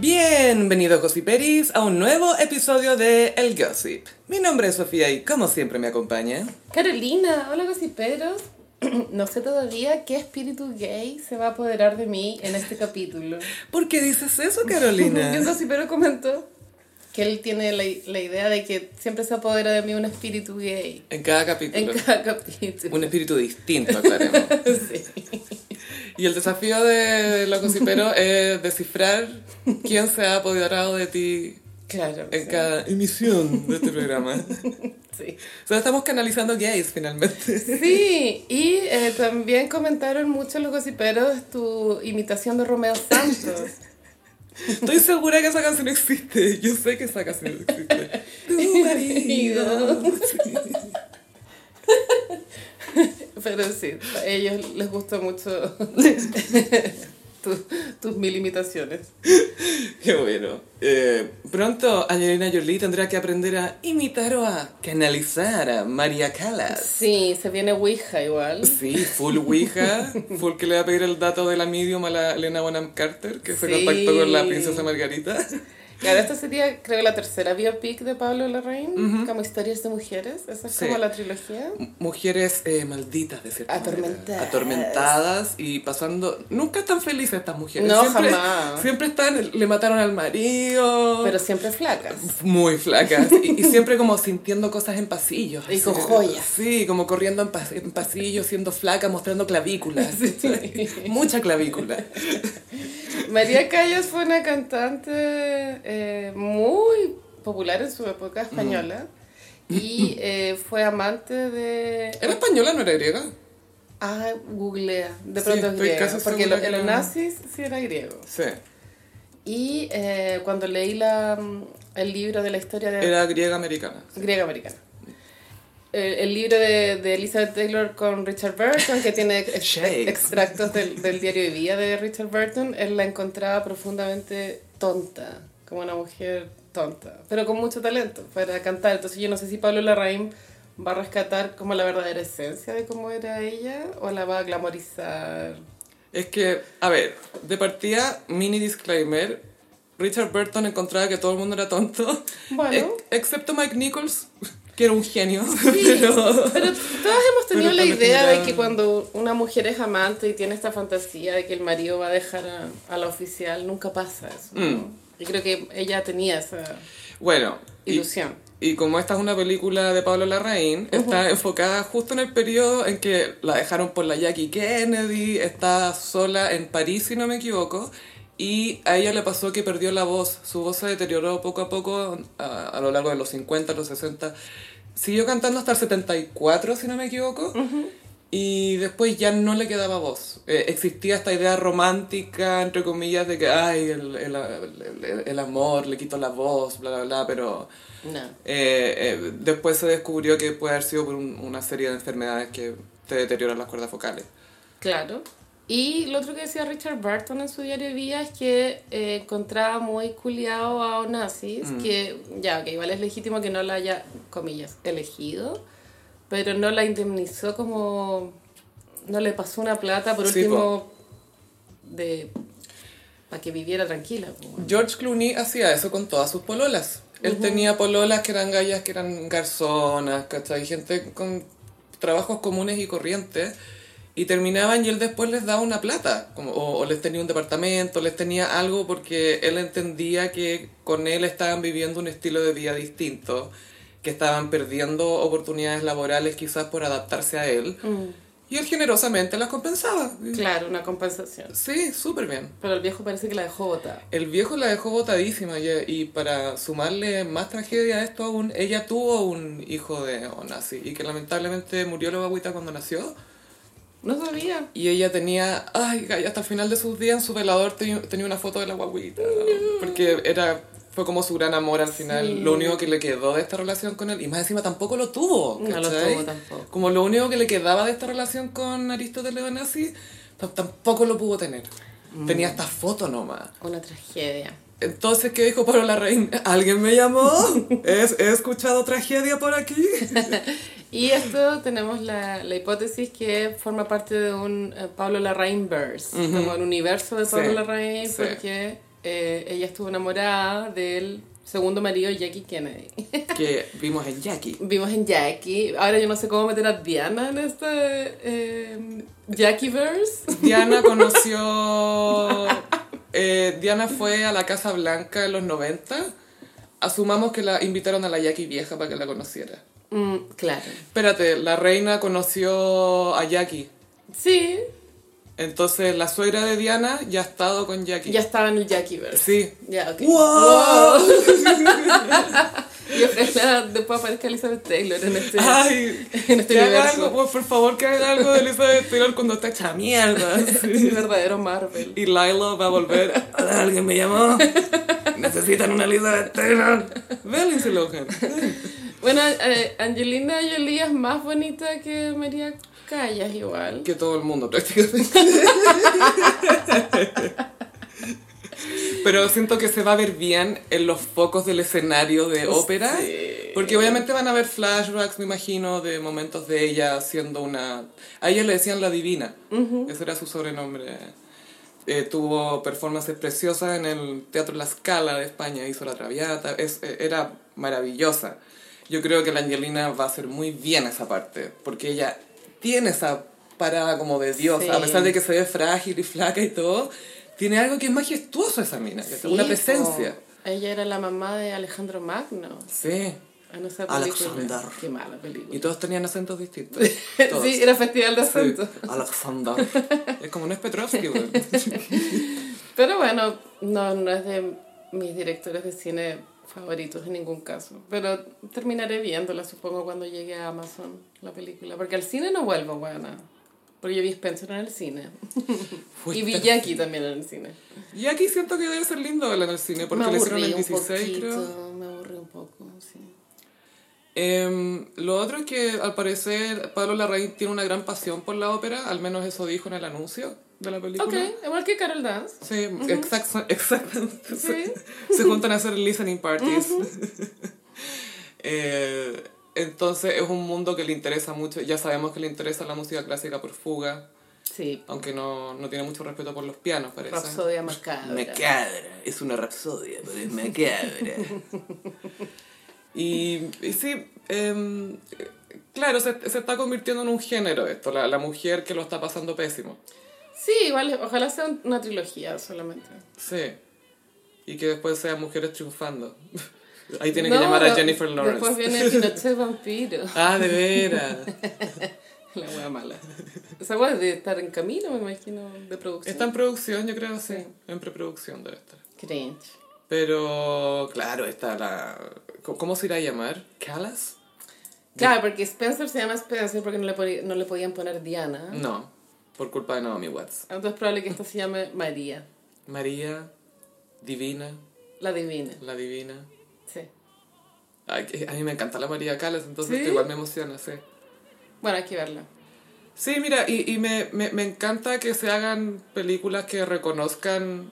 Bienvenidos Gossiperis a un nuevo episodio de El Gossip. Mi nombre es Sofía y como siempre me acompaña. Carolina, hola gossiperos. No sé todavía qué espíritu gay se va a apoderar de mí en este capítulo. ¿Por qué dices eso, Y un Carolina? gossipero comentó que él tiene la, la idea de que siempre se apodera de mí un espíritu gay En cada capítulo. en cada capítulo. Un espíritu distinto, aclaremos. Sí. Y el desafío de los gossiperos es descifrar quién se ha apoderado de ti Claro. en sí. cada emisión de este programa. Sí. O sea, estamos canalizando gays finalmente. Sí, y eh, también comentaron mucho los gossiperos tu imitación de Romeo Santos. Estoy segura que esa canción existe. Yo sé que esa canción existe. Tu marido. Pero sí, a ellos les gustó mucho tu- tus mil imitaciones. Qué bueno. Eh, pronto Angelina Jolie tendrá que aprender a imitar o a canalizar a María Callas. Sí, se viene Ouija igual. Sí, full Ouija, full que le va a pedir el dato de la medium a la Elena Bonham Carter, que se Sí. contactó con la princesa Margarita. Claro, esta sería, creo, la tercera biopic de Pablo Larraín, como historias de mujeres. Esa es Sí. como la trilogía. Mujeres eh, malditas, de cierta manera. Atormentadas. Atormentadas y pasando... Nunca están felices estas mujeres. No, siempre, jamás. Siempre están... Le mataron al marido. Pero siempre flacas. Muy flacas. Y, y siempre como sintiendo cosas en pasillos. Y con joyas. Sí, como corriendo en, pas- en pasillos, siendo flaca, mostrando clavículas. Mucha clavícula. María Callas fue una cantante eh, muy popular en su época española. Y eh, fue amante de... ¿Era española no era griega? Ah, googlea. De Sí, pronto es estoy griego. casi Porque lo- en los nazis sí era griego. Sí. Y eh, cuando leí la, mm, el libro de la historia de... Era griega americana. griega americana. El, el libro de, de Elizabeth Taylor con Richard Burton, que tiene ex- extractos del, del diario de vida de Richard Burton, él la encontraba profundamente tonta, como una mujer tonta, pero con mucho talento para cantar. Entonces yo no sé si Pablo Larraín va a rescatar como la verdadera esencia de cómo era ella o la va a glamorizar. Es que, a ver, de partida, mini disclaimer. Richard Burton encontraba que todo el mundo era tonto. Bueno. ex- excepto Mike Nichols, que era un genio. Sí, Pero... pero todas hemos tenido la idea de que cuando una mujer es amante y tiene esta fantasía de que el marido va a dejar a, a la oficial, nunca pasa eso. ¿no? Mm. Y creo que ella tenía esa Bueno. y- ilusión. Y como esta es una película de Pablo Larraín, está enfocada justo en el periodo en que la dejaron por la Jackie Kennedy, está sola en París, si no me equivoco, y a ella le pasó que perdió la voz. Su voz se deterioró poco a poco a, a lo largo de los 50, los 60. Siguió cantando hasta el 74, si no me equivoco. Y después ya no le quedaba voz. Eh, existía esta idea romántica, entre comillas, de que, ay, el, el, el- el amor le quitó la voz, bla, bla, bla, pero No. eh, eh, después se descubrió que puede haber sido por un- una serie de enfermedades que te deterioran las cuerdas vocales. Claro. Y lo otro que decía Richard Burton en su diario de vida es que eh, encontraba muy culiado a Onassis, Mm. que ya, que igual es legítimo que no la haya, comillas, elegido, pero no la indemnizó como... No le pasó una plata, por Sí, último, de... para que viviera tranquila. po. George Clooney hacía eso con todas sus pololas. Él tenía pololas que eran gallas, que eran garzonas, ¿cachai? Gente con trabajos comunes y corrientes. Y terminaban y él después les daba una plata. Como, o, o les tenía un departamento, les tenía algo porque él entendía que con él estaban viviendo un estilo de vida distinto. Que estaban perdiendo oportunidades laborales quizás por adaptarse a él. Y él generosamente las compensaba. Claro, una compensación. Sí, súper bien. Pero el viejo parece que la dejó botada. El viejo la dejó botadísima y, y para sumarle más tragedia a esto aún, ella tuvo un hijo de Onasi y que lamentablemente murió la guaguita cuando nació. No sabía. Y ella tenía, ay, hasta el final de sus días en su velador tenía, tenía una foto de la guaguita. Porque era, fue como su gran amor al final, Sí. lo único que le quedó de esta relación con él. Y más encima tampoco lo tuvo. No lo tuvo tampoco. Como lo único que le quedaba de esta relación con Aristóteles t- tampoco lo pudo tener. Mm. Tenía esta foto nomás. Una tragedia. Entonces, ¿qué dijo Pablo Larraín? ¿Alguien me llamó? ¿Es- ¿He escuchado tragedia por aquí? Y esto tenemos la, la hipótesis que forma parte de un eh, Pablo Larraín verse, como el universo de Pablo Sí, Larraín, sí. porque eh, ella estuvo enamorada del segundo marido Jackie Kennedy. Que vimos en Jackie. Vimos en Jackie. Ahora yo no sé cómo meter a Diana en este eh, Jackieverse. Diana conoció... eh, Diana fue a la Casa Blanca en los 90. Asumamos que la invitaron a la Jackie vieja para que la conociera. Mm, claro. Espérate, la reina conoció a Jackie. Sí, Entonces la suegra de Diana ya ha estado con Jackie. ya estaba en el Jackieverse. Sí. Ya, ok. ¡Wow! Y ojalá después aparezca Elizabeth Taylor en este, Ay, en este que haga universo. algo, pues, por favor, que haga algo de Elizabeth Taylor cuando está hecha mierda. Un verdadero Marvel. Y Lilo va a volver. ¿Alguien me llamó? Necesitan una Elizabeth Taylor. Ve a Lindsay Lohan. Bueno, eh, Angelina Jolie es más bonita que María Callas igual. Que todo el mundo prácticamente. Pero siento que se va a ver bien en los focos del escenario de ópera. Sí. Porque obviamente van a haber flashbacks, me imagino, de momentos de ella siendo una... A ella le decían la divina. Ese era su sobrenombre. Eh, tuvo performances preciosas en el Teatro La Scala de España, hizo La Traviata, es, eh, era maravillosa. Yo creo que la Angelina va a hacer muy bien esa parte, porque ella tiene esa parada como de diosa, Sí. a pesar de que se ve frágil y flaca y todo, tiene algo que es majestuoso esa mina, que Sí, una po. presencia. Ella era la mamá de Alejandro Magno Sí, en esa película. Alexander. Qué mala película. y todos tenían acentos distintos. Todos. sí, era festival de Sí, acento. Alexander. Es como no es Petrovsky, güey. Pero bueno, no, no es de mis directores de cine favoritos en ningún caso. Pero terminaré viéndola, supongo, cuando llegue a Amazon la película. Porque al cine no vuelvo, buena. Porque yo vi Spencer en el cine. y vi Jackie también en el cine. Aquí siento que debe ser lindo verla en el cine, porque le hicieron el un 16, poquito, creo. me aburrí un poco, sí. Em, lo otro es que al parecer Pablo Larraín tiene una gran pasión por la ópera, al menos eso dijo en el anuncio de la película. Ok, igual que Carol Dance. Sí, exact- exactamente. Sí. Se, se juntan a hacer listening parties. Eh, entonces es un mundo que le interesa mucho. Ya sabemos que le interesa la música clásica por fuga, Sí, aunque no, no tiene mucho respeto por los pianos, parece. Rapsodia Macabra. Macabra, es una rapsodia, pero es macabra. y, y sí, em, claro, se, se está convirtiendo en un género esto, la, la mujer que lo está pasando pésimo. Sí, igual, ojalá sea una trilogía solamente. Sí. Y que después sean mujeres triunfando. Ahí tiene que No, llamar a Jennifer Lawrence. Después viene Pinochet Vampiro. Ah, de veras. La wea mala. Esa wea de estar en camino, me imagino, de producción. Está en producción, yo creo, sí. En preproducción debe estar. Cringe. Pero, claro, está la... ¿Cómo se irá a llamar? ¿Callas? Claro, porque Spencer se llama Spencer porque no le, no le podían poner Diana. No, por culpa de Naomi Watts. Entonces es probable que esta se llame María, María, Divina, la divina. la Divina. Sí. Ay, a mí me encanta la María Callas, entonces igual me emociona, sí. Bueno, hay que verla. Sí, mira, y, y me, me, me encanta que se hagan películas que reconozcan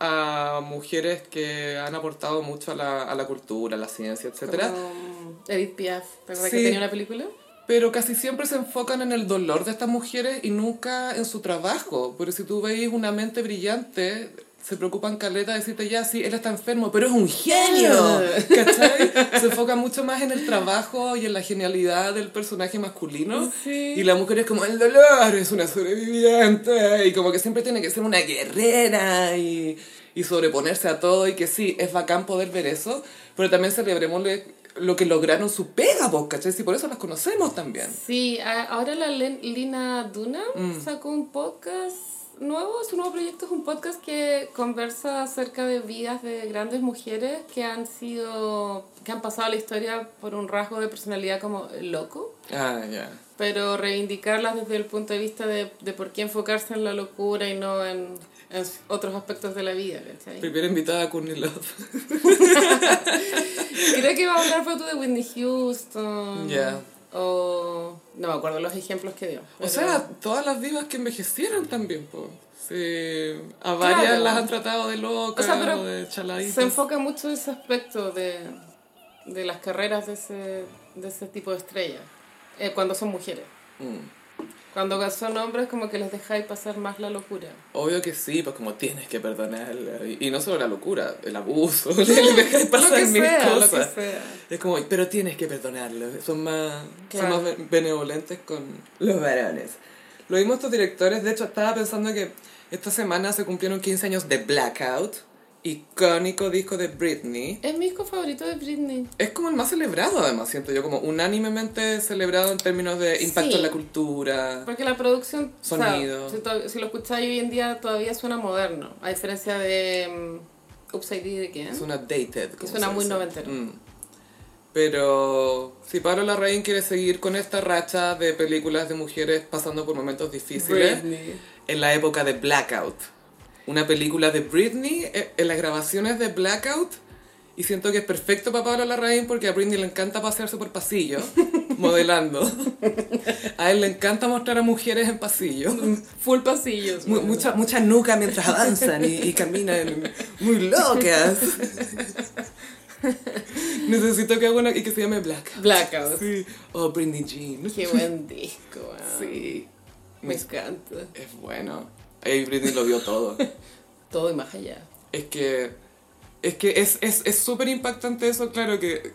a mujeres que han aportado mucho a la, a la cultura, a la ciencia, etcétera. Como Edith Piaf, ¿te acuerdas Sí. que tenía una película? Pero casi siempre se enfocan en el dolor de estas mujeres y nunca en su trabajo. Pero si tú veis una mente brillante, se preocupan caleta de decirte ya, sí, él está enfermo, pero es un genio. ¿Cachai? Se enfoca mucho más en el trabajo y en la genialidad del personaje masculino. Sí. Y la mujer es como, el dolor es una sobreviviente. Y como que siempre tiene que ser una guerrera y, y sobreponerse a todo. Y que sí, es bacán poder ver eso. Pero también celebrémosle lo que lograron su pega, vos, ¿cachai? Si por eso las conocemos también. Sí, ahora la Len- Lina Duna Mm. sacó un podcast nuevo, su nuevo proyecto es un podcast que conversa acerca de vidas de grandes mujeres que han sido, que han pasado la historia por un rasgo de personalidad como loco, Ah, ya. pero reivindicarlas desde el punto de vista de, de por qué enfocarse en la locura y no en, en otros aspectos de la vida, ¿cachai? Primera invitada a Courtney Love. Creo que iba a hablar tú de Whitney Houston. Ya. O... No me acuerdo los ejemplos que dio. O sea, todas las divas que envejecieron también, po. Sí, a varias Claro. las han tratado de locas O sea, pero o de chaladitas. Se enfoca mucho ese aspecto de, de las carreras de ese, de ese tipo de estrellas, eh, cuando son mujeres. Mm. Cuando son hombres como que les dejáis pasar más la locura. Obvio que sí, pues como tienes que perdonarla. Y, y no solo la locura, el abuso, le dejáis pasar lo mil sea, lo cosas. que sea. Es como, pero tienes que perdonarlo. Son más, Claro. son más be- benevolentes con los varones. Lo vimos estos directores, de hecho estaba pensando que esta semana se cumplieron 15 años de Blackout, icónico disco de Britney. Es mi disco favorito de Britney. Es como el más celebrado además, siento yo, como unánimemente celebrado en términos de impacto Sí. en la cultura. Porque la producción, o sea, Sonido. si, lo escucháis hoy en día todavía suena moderno, a diferencia de um, Upside Down una dated. suena muy noventero. Mm. Pero si Pablo Larraín quiere seguir con esta racha de películas de mujeres pasando por momentos difíciles, Britney. en la época de Blackout. Una película de Britney eh, en las grabaciones de Blackout. Y siento que es perfecto para Pablo Larraín porque a Britney le encanta pasearse por pasillos, modelando. A él le encanta mostrar a mujeres en pasillos. Full pasillos. Mu- mucha, mucha nuca mientras avanzan y, y caminan muy locas. Necesito que haga una y que se llame Blackout. Blackout. Sí. Oh, Britney Jean. Qué buen disco, weón. Sí. Me encanta. Es bueno. Britney lo vio todo. Todo y más allá. Es que es que es es es súper impactante eso, claro que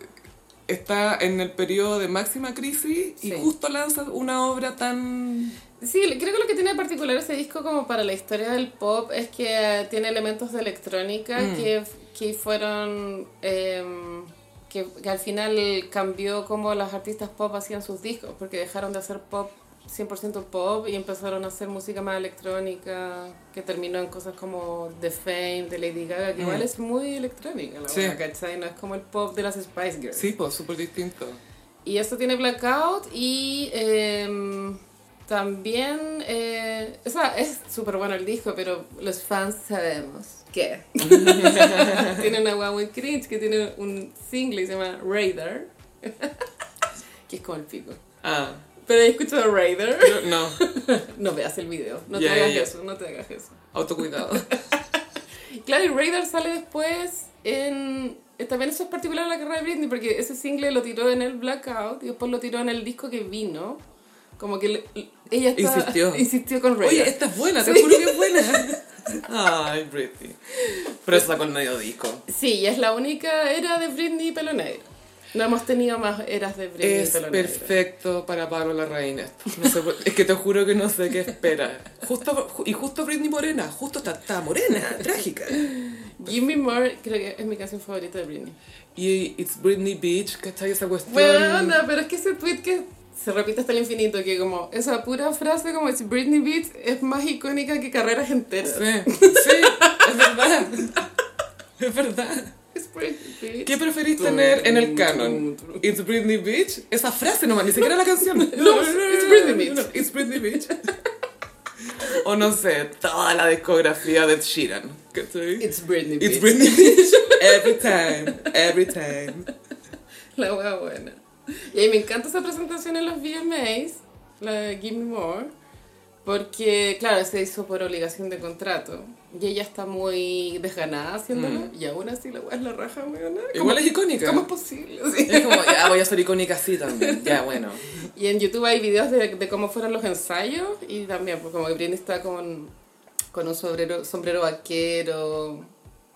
está en el periodo de máxima crisis y Sí. justo lanza una obra tan Sí, creo que lo que tiene de particular ese disco como para la historia del pop es que eh, tiene elementos de electrónica Mm. que, que fueron... em, que, que al final cambió cómo las artistas pop hacían sus discos, porque dejaron de hacer pop 100% pop y empezaron a hacer música más electrónica, que terminó en cosas como The Fame, de Lady Gaga, que Mm. igual es muy electrónica, la Sí. verdad, ¿cachai? No es como el pop de las Spice Girls. sí, pues súper distinto. Y esto tiene Blackout y em, también, eh, o sea, es súper bueno el disco, pero los fans sabemos que tiene una guagua muy cringe que tiene un single y se llama Raider, que es como el pico. Ah, Pero he escuchado Raider. no, No veas el video, no te hagas eso, no te hagas eso. autocuidado. Claro, y Raider sale después en... eh, También eso es particular en la carrera de Britney, porque ese single lo tiró en el Blackout y después lo tiró en el disco que vino. Como que le- ella está- Insistió. insistió con Raider. Oye, esta es buena, te Sí. juro que es buena. Ay, Britney. Pero sacó el medio disco. Sí, y es la única era de Britney pelo negro. No hemos tenido más eras de Britney Es perfecto para Pablo Larraín. No sé es que te juro que no sé qué espera. Justo, ju- y justo Britney Morena, justo está, está morena, trágica. Give Me More creo que es mi canción favorita de Britney. Y It's Britney Beach, ¿cachai? Esa cuestión. Bueno, anda, pero es que ese tweet que se repite hasta el infinito, que como esa pura frase como es Britney Beats es más icónica que carreras enteras. Sí, sí, es verdad. Es verdad. ¿Qué preferís tener en el canon? It's Britney Beach, esa frase nomás, ni siquiera la canción. No, it's Britney Beach. No, It's Britney Beach. O no sé, toda la discografía de Sheeran. It's Britney It's Beats. Britney Beach. Every time, every time. La wea buena. Y a mí me encanta esa presentación en los VMAs, la de Give Me More, porque, claro, se hizo por obligación de contrato. Y ella está muy desganada haciéndolo, y aún así la wea es la raja. Mm. Igual es icónica. ¿Cómo es posible? Sí. Es como, ya voy a ser icónica así también. Ya, bueno. Y en YouTube hay videos de, de cómo fueron los ensayos, y también, pues como que Britney está con, con un sombrero, sombrero vaquero,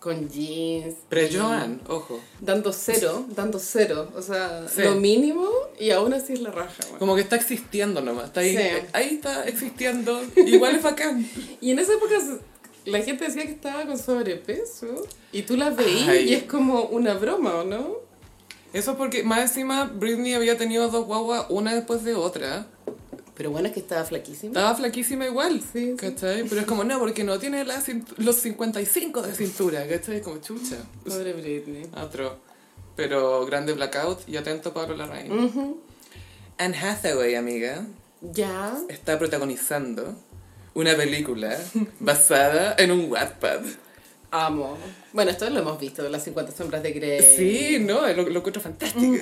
con jeans. Pero y Joan, ojo. Dando cero, dando cero, o sea, Sí. lo mínimo, y aún así es la raja, weona. Como que está existiendo nomás. Está ahí, Sí. ahí está existiendo. Igual es bacán. Y en esa época la gente decía que estaba con sobrepeso y tú la veías y es como una broma, ¿o no? Eso es porque más encima Britney había tenido dos guaguas una después de otra. Pero bueno, es que estaba flaquísima. Estaba flaquísima igual, Sí, sí. ¿cachai? Pero es como, no, porque no tiene la los 55 de cintura, ¿cachai? Como chucha. Pobre Britney. Otro. Pero grande blackout y atento Pablo Larraín. Ujú. Anne Hathaway, amiga, Ya. está protagonizando una película basada en un Wattpad. Amo. Bueno, esto lo hemos visto, las 50 sombras de Grey. Sí, no, lo, lo encuentro fantástico.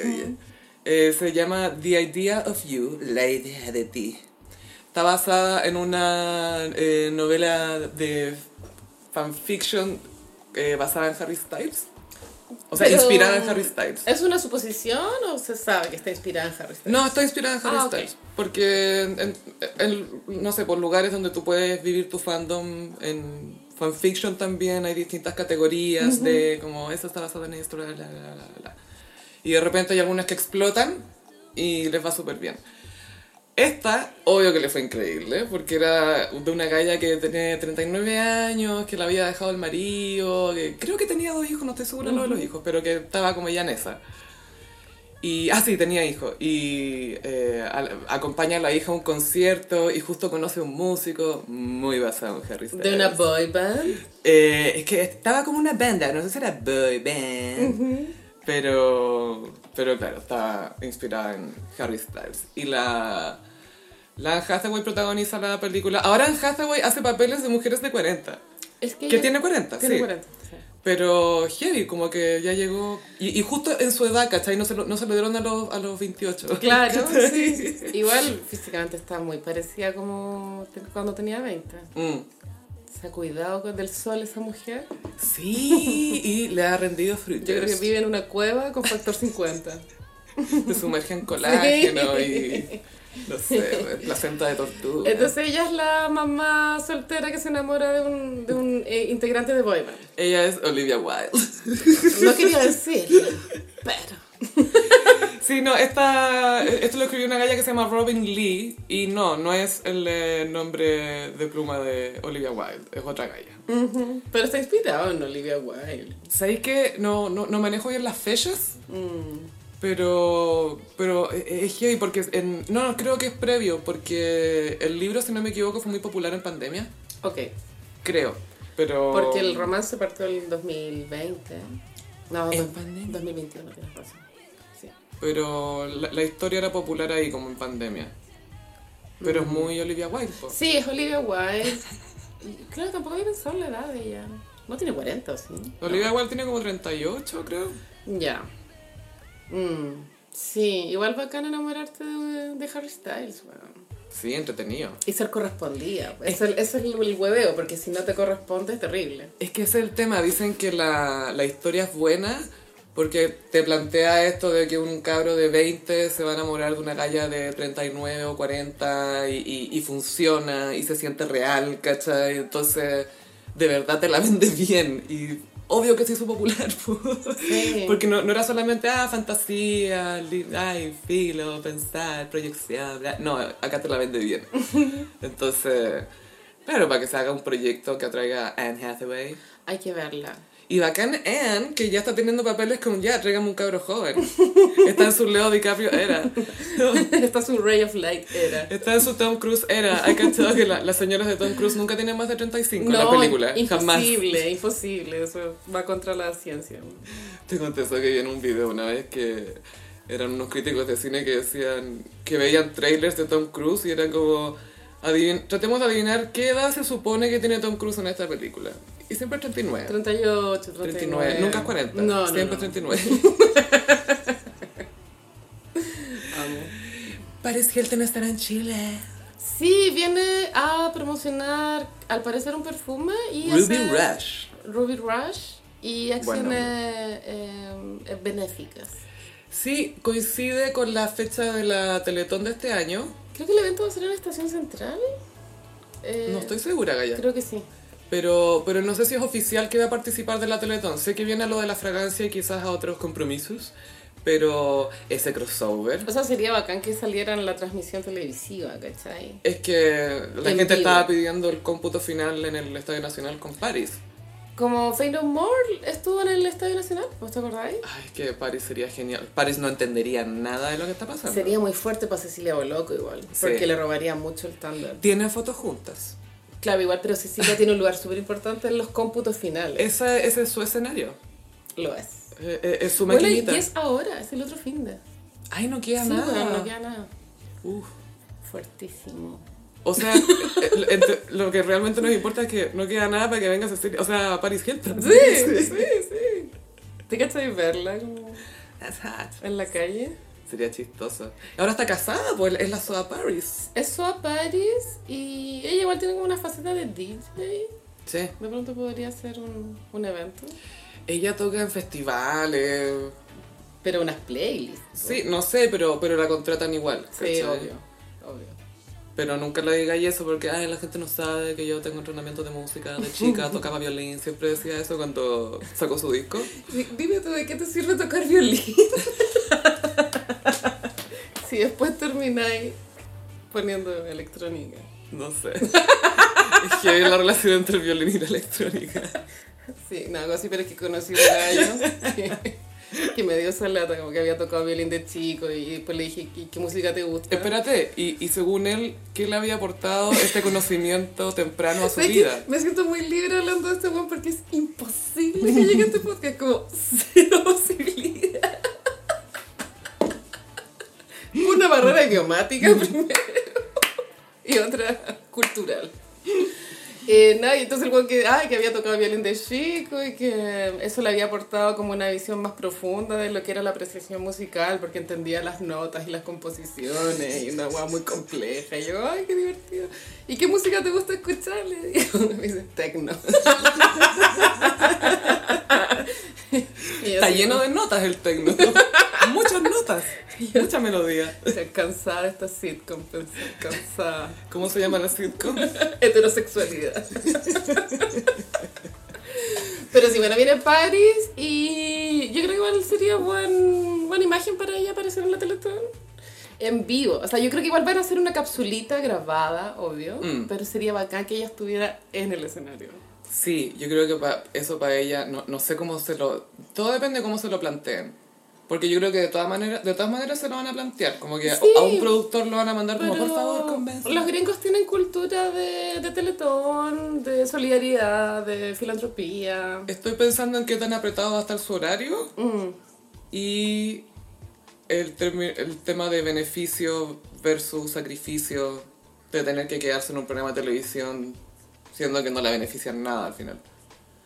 Eh, se llama The Idea of You, la idea de ti. Está basada en una eh, novela de fanfiction eh, basada en Harry Styles. O sea, Pero, inspirada en Harry Styles. ¿Es una suposición o se sabe que está inspirada en Harry Styles? No, está inspirada en Harry Ah. Styles. Porque, en- en- no sé, por lugares donde tú puedes vivir tu fandom, en fanfiction también hay distintas categorías de como, esto está basado en esto, bla, bla, bla, bla, bla. Y de repente hay algunas que explotan y les va súper bien. Esta, obvio que le fue increíble, porque era de una galla que tenía 39 años, que la había dejado el marido, que creo que tenía dos hijos, no estoy segura lo de los hijos, pero que estaba como ya en esa. Y, ah, sí, tenía hijos. Y eh, al- acompaña a la hija a un concierto y justo conoce a un músico muy basado en Harry Styles. ¿De una boy band? Eh, es que estaba como una banda, no sé si era boy band, pero, pero claro, estaba inspirada en Harry Styles. Y la, la Anne Hathaway protagoniza la película. Ahora Anne Hathaway hace papeles de mujeres de 40. Es que tiene 40, Tiene sí. 40, sí. Pero heavy, como que ya llegó. Y, y justo en su edad, ¿cachai? No se lo, no se lo dieron a los, a los 28. Claro, sí. Igual físicamente está muy parecida como cuando tenía 20. Mm. Se ha cuidado con- del sol esa mujer. Sí, y le ha rendido frutos. Yo creo que vive en una cueva con factor 50. Se sumerge en colágeno y. No sé, placenta de tortuga. Entonces ella es la mamá soltera que se enamora de un, de un eh, integrante de boy band. Ella es Olivia Wilde. No quería decirlo, pero... Sí, no, esta, esto lo escribió una galla que se llama Robin Lee y no, no es el eh, nombre de pluma de Olivia Wilde, es otra galla. Pero está inspirado en Olivia Wilde. ¿Sabéis que no, no, no manejo bien las fechas? Pero, pero es heavy porque en, no, no, creo que es previo porque el libro, si no me equivoco, fue muy popular en pandemia. Ok, Creo, pero... porque el romance partió en el 2020. No, ¿En dos- pandemia? 2021, tienes razón. Pero la, la historia era popular ahí como en pandemia. Pero es muy Olivia Wilde, po. Sí, es Olivia Wilde. Claro, tampoco había pensado en la edad de ella. No tiene 40, ¿o ¿sí? Olivia Wilde tiene como 38, creo. Ya. Mm, Sí, igual bacán enamorarte de, de Harry Styles, weón. Sí, entretenido. Y ser correspondida. Ese es, ese es el, el hueveo, porque si no te corresponde es terrible. Es que ese es el tema. Dicen que la, la historia es buena porque te plantea esto de que un cabro de 20 se va a enamorar de una galla de 39 o 40 y, y, y funciona y se siente real, ¿cachai? Entonces, de verdad te la vende bien. Y obvio que se hizo popular, po. Sí. porque no, no era solamente, ah, fantasía, ay, filo, pensar, proyección, bla. No, acá te la vende bien. Entonces, claro, para que se haga un proyecto que atraiga a Anne Hathaway. Hay que verla. Y bacán Anne, que ya está teniendo papeles con ya, tráigame un cabro joven. Está en su Leo DiCaprio era. Está su Ray of Light era. Está en su Tom Cruise era. Hay cachado que la- las señoras de Tom Cruise nunca tienen más de 35 en la película. Jamás. imposible, imposible. Eso va contra la ciencia. Te conté eso que vi en un video una vez que eran unos críticos de cine que decían que veían trailers de Tom Cruise y eran como, adivin- tratemos de adivinar qué edad se supone que tiene Tom Cruise en esta película. Y siempre 39. 38, 39. 39, nunca es 40, No, no, siempre no. 39. Amo. Paris Hilton estará en Chile. Sí, viene a promocionar, al parecer, un perfume y Ruby Rush. Ruby Rush y acciones eh, eh, benéficas. Sí, coincide con la fecha de la Teletón de este año. Creo que el evento va a ser en la Estación Central. Eh, No estoy segura, Gaya. Creo que sí. Pero, pero no sé si es oficial que va a participar de la Teletón. Sé que viene a lo de la fragancia y quizás a otros compromisos. Pero ese crossover. O sea, sería bacán que saliera en la transmisión televisiva, ¿cachai? Es que la En gente vivo. estaba pidiendo el cómputo final en el Estadio Nacional con Paris. Como Fade No More estuvo en el Estadio Nacional, ¿vos te acordáis? Ay, es que Paris sería genial. Paris no entendería nada de lo que está pasando. Sería muy fuerte para Cecilia Boloco igual, Sí. porque le robaría mucho el tándem. Tienen fotos juntas. Claro, igual, pero Cecilia tiene un lugar súper importante en los cómputos finales. Ese, ese es su escenario. Lo es. Eh, eh, Es su Bueno, y maquinita. y es ahora, es el otro fin de. Ay, no queda Sí, nada. no queda nada. Uf. Fuertísimo. O sea, entre- lo que realmente nos importa es que no queda nada para que venga Cecilia, o sea, Paris Hilton. Sí, sí, sí. ¿Te cachai verla como That's hot. en la calle? Sería chistoso. Ahora está casada, pues es la Soda Paris. Eso a Paris y ella igual tiene como una faceta de DJ. Sí. De pronto podría ser un, un evento. Ella toca en festivales. Pero unas playlists. Sí, no sé, pero, pero la contratan igual. Sí, obvio. Obvio. Pero nunca le digáis eso porque ay, la gente no sabe que yo tengo entrenamiento de música de chica, tocaba violín. Siempre decía eso cuando sacó su disco. Di- Dime tú, ¿de qué te sirve tocar violín? si después termináis poniendo electrónica. No sé. Es que la relación entre el violín y la electrónica. Sí, no, algo así, pero es que conocí un gallo que, que me dio esa lata, como que había tocado violín de chico y después le dije, ¿qué, qué música te gusta? Espérate, y, y según él, ¿qué le había aportado este conocimiento temprano a su vida? Me siento muy libre hablando de este weón porque es imposible que llegue a este podcast como cero posibilidad. Una barrera idiomática primero y otra cultural. Eh, nada, y entonces el weón que, ay, que había tocado violín de chico y que eso le había aportado como una visión más profunda de lo que era la apreciación musical porque entendía las notas y las composiciones y una weá muy compleja. Y yo, ay, qué divertido. ¿Y qué música te gusta escuchar? Le digo, me dice, tecno. Yo Está lleno de notas el tecno. Muchas notas. Mucha melodía. Estoy cansada de esta sitcom, pensé, cansada. ¿Cómo se llama la sitcom? Heterosexualidad. Pero sí, bueno, viene Paris y yo creo que igual sería buen, buena imagen para ella aparecer en la Teletón. En vivo. O sea, yo creo que igual van a hacer una capsulita grabada, obvio. Mm. Pero sería bacán que ella estuviera en el escenario. Sí, yo creo que pa- eso para ella, no, no sé cómo se lo... Todo depende de cómo se lo planteen. Porque yo creo que de todas maneras, de todas maneras se lo van a plantear. Como que a- Sí. a un productor lo van a mandar como, por favor, convénceme. los gringos tienen cultura de, de teletón, de solidaridad, de filantropía. Estoy pensando en qué tan apretado va a estar su horario Mm. y el, el tema de beneficio versus sacrificio de tener que quedarse en un programa de televisión siendo que no la benefician nada al final.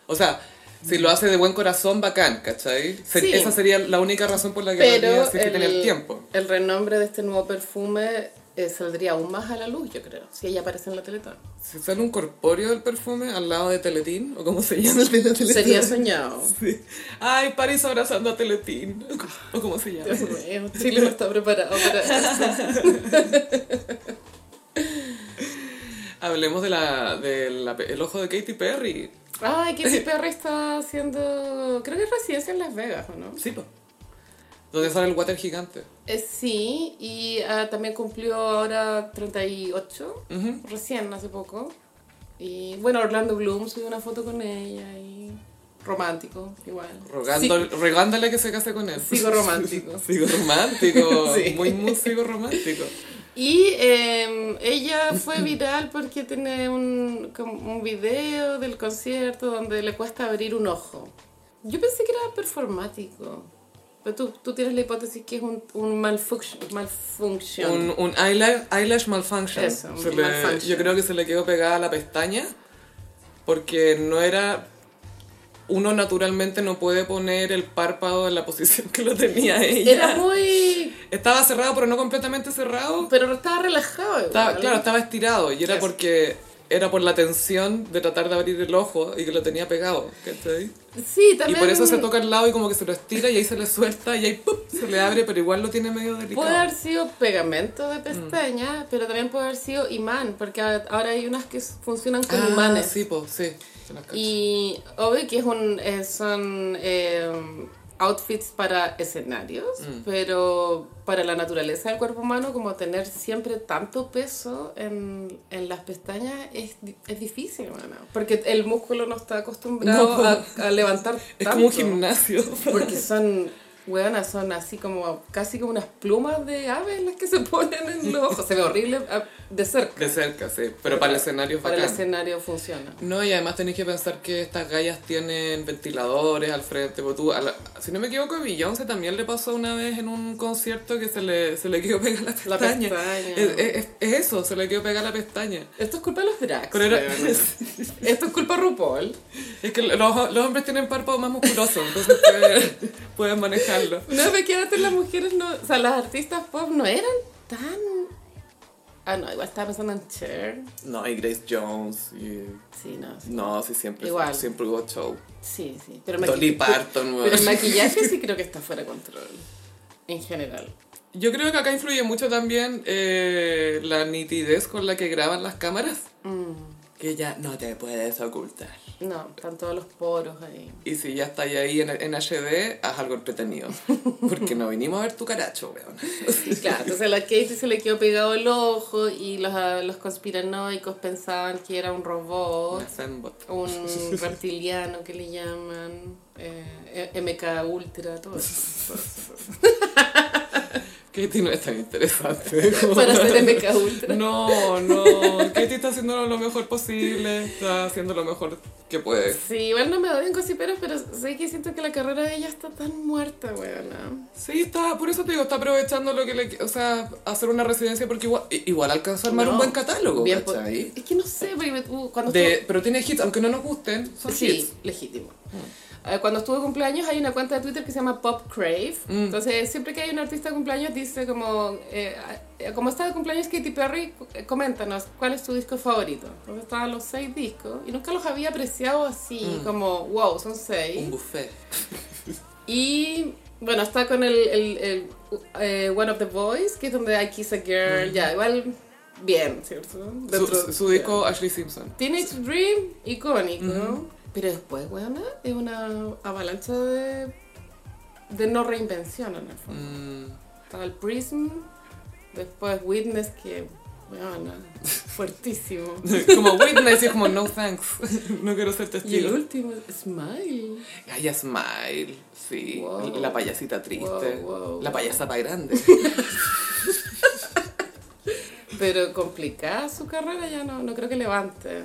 O sea, si lo hace de buen corazón, bacán, ¿cachai? Se- Sí. Esa sería la única razón por la que lo Pero haría si que el, tener tiempo. el renombre de este nuevo perfume eh, saldría aún más a la luz, yo creo, si ella aparece en la Teletón. Si sale un corpóreo del perfume al lado de Teletín, o como se llama el de la Teletín. Sería soñado. Sí. Ay, París abrazando a Teletín. O como se llama. Dios mío, Chile no está preparado para esto. Hablemos de la, de la- el ojo de Katy Perry. Ay, Katy Perry está haciendo, creo que es residencia en Las Vegas, ¿o no? Sí, po. Donde sale el water gigante. Eh, sí, y ah, también cumplió ahora 38, Ujú. recién, hace poco. Y bueno, Orlando Bloom subió una foto con ella y romántico, igual. Rogando, Rogándole que se case con él. Sigo romántico. Sigo romántico. Sí. Muy, muy sigo romántico. Y eh, ella fue viral porque tiene un, un video del concierto donde le cuesta abrir un ojo. Yo pensé que era performático. Pero tú, tú tienes la hipótesis que es un, un malfunction. malfunction. Un, un eyelash, eyelash malfunction. Eso, un le- malfunction. Yo creo que se le quedó pegada a la pestaña porque no era... Uno naturalmente no puede poner el párpado en la posición que lo tenía ella. Era muy... Estaba cerrado, pero no completamente cerrado. Pero estaba relajado. igual. Estaba, claro, estaba estirado y era porque era por la tensión de tratar de abrir el ojo y que lo tenía pegado, ¿cachai? Sí, Y también... por eso se toca al lado y como que se lo estira y ahí se le suelta y ahí ¡pup! se le abre, pero igual lo tiene medio delicado. Puede haber sido pegamento de pestaña, pero también puede haber sido imán, porque ahora hay unas que funcionan con ah, imanes. sí, pues, sí. Y obvio que es un, eh, son eh, outfits para escenarios, Mm. pero para la naturaleza del cuerpo humano, como tener siempre tanto peso en, en las pestañas es, es difícil, bueno, porque el músculo no está acostumbrado No, a, a levantar Es tanto. como un gimnasio. Porque son, weonas, son así como, casi como unas plumas de aves las que se ponen en los ojos. Se ve horrible ah, de cerca. De cerca, sí. Pero para el escenario es Para el bacán. escenario funciona. No, y además tenéis que pensar que estas gallas tienen ventiladores al frente. porque tú, la- si no me equivoco, a Beyoncé también le pasó una vez en un concierto que se le, se le quedó pegar la La pestaña. pestaña. Es, es- es eso, se le quedó pegar la pestaña. Esto es culpa de los drags. Pero era-. Esto es culpa de RuPaul. Es que los, los hombres tienen párpados más musculosos, entonces pueden, pueden manejarlo. No, ve que antes las mujeres no, o sea, las artistas pop no eran tan Ah, no, igual estaba pensando en Cher. No, y Grace Jones. Y... Sí, no. Sí, No, sí, siempre, Igual. siempre hubo show. sí. sí. Pero, Dolly Parton, pero, el maquillaje sí creo que está fuera de control. En general. Yo creo que acá influye mucho también eh, la nitidez con la que graban las cámaras. Mm, Que ya no te puedes ocultar. no, están todos los poros ahí. Y si ya estás ahí en, en HD, haz algo entretenido. Porque no vinimos a ver tu caracho, weón. Claro, entonces a la Katie se le quedó pegado el ojo y los, ah, los conspiranoicos pensaban que era un robot, un reptiliano que le llaman, eh, MK Ultra, todo eso. Katie no es tan interesante. Para ser MK Ultra. No, no. Katie está haciendo lo mejor posible. Está haciendo lo mejor que puede. Sí, igual no me odian gossiperos, pero sé que siento que la carrera de ella está tan muerta, weona. Sí, está, por eso te digo, está aprovechando lo que le, o sea, hacer una residencia porque igual, igual alcanzó a armar No, un buen catálogo, bien ¿cachai? Es que no sé, porque tú- cuando De, pero tiene hits, aunque no nos gusten, son Sí, hits. legítimo. Eh, Cuando estuvo de cumpleaños hay una cuenta de Twitter que se llama Pop Crave. Mm. Entonces, siempre que hay un artista de cumpleaños, dice como, eh, eh, como está de cumpleaños Katy Perry, eh, coméntanos cuál es tu disco favorito. Entonces estaban los seis discos y nunca los había apreciado así, como, wow, son seis. Mm. Un buffet. Y bueno, está con el, el, el, eh, One of the Boys, que es donde I Kiss a Girl, ya, igual bien, ¿cierto? Su, Dentro- su disco Ashley Simpson. Teenage Dream, icónico. Pero después, weona, es una avalancha de, de no reinvención en el fondo. Mm, Estaba el Prism, después Witness, que, weona, fuertísimo. como Witness y es como no thanks. no quiero ser Y el testigo. último, Smile. Ay, Smile, sí. Wow. La payasita triste. Wow, wow, la payasata grande. Pero complicada su carrera, ya no, no creo que levante.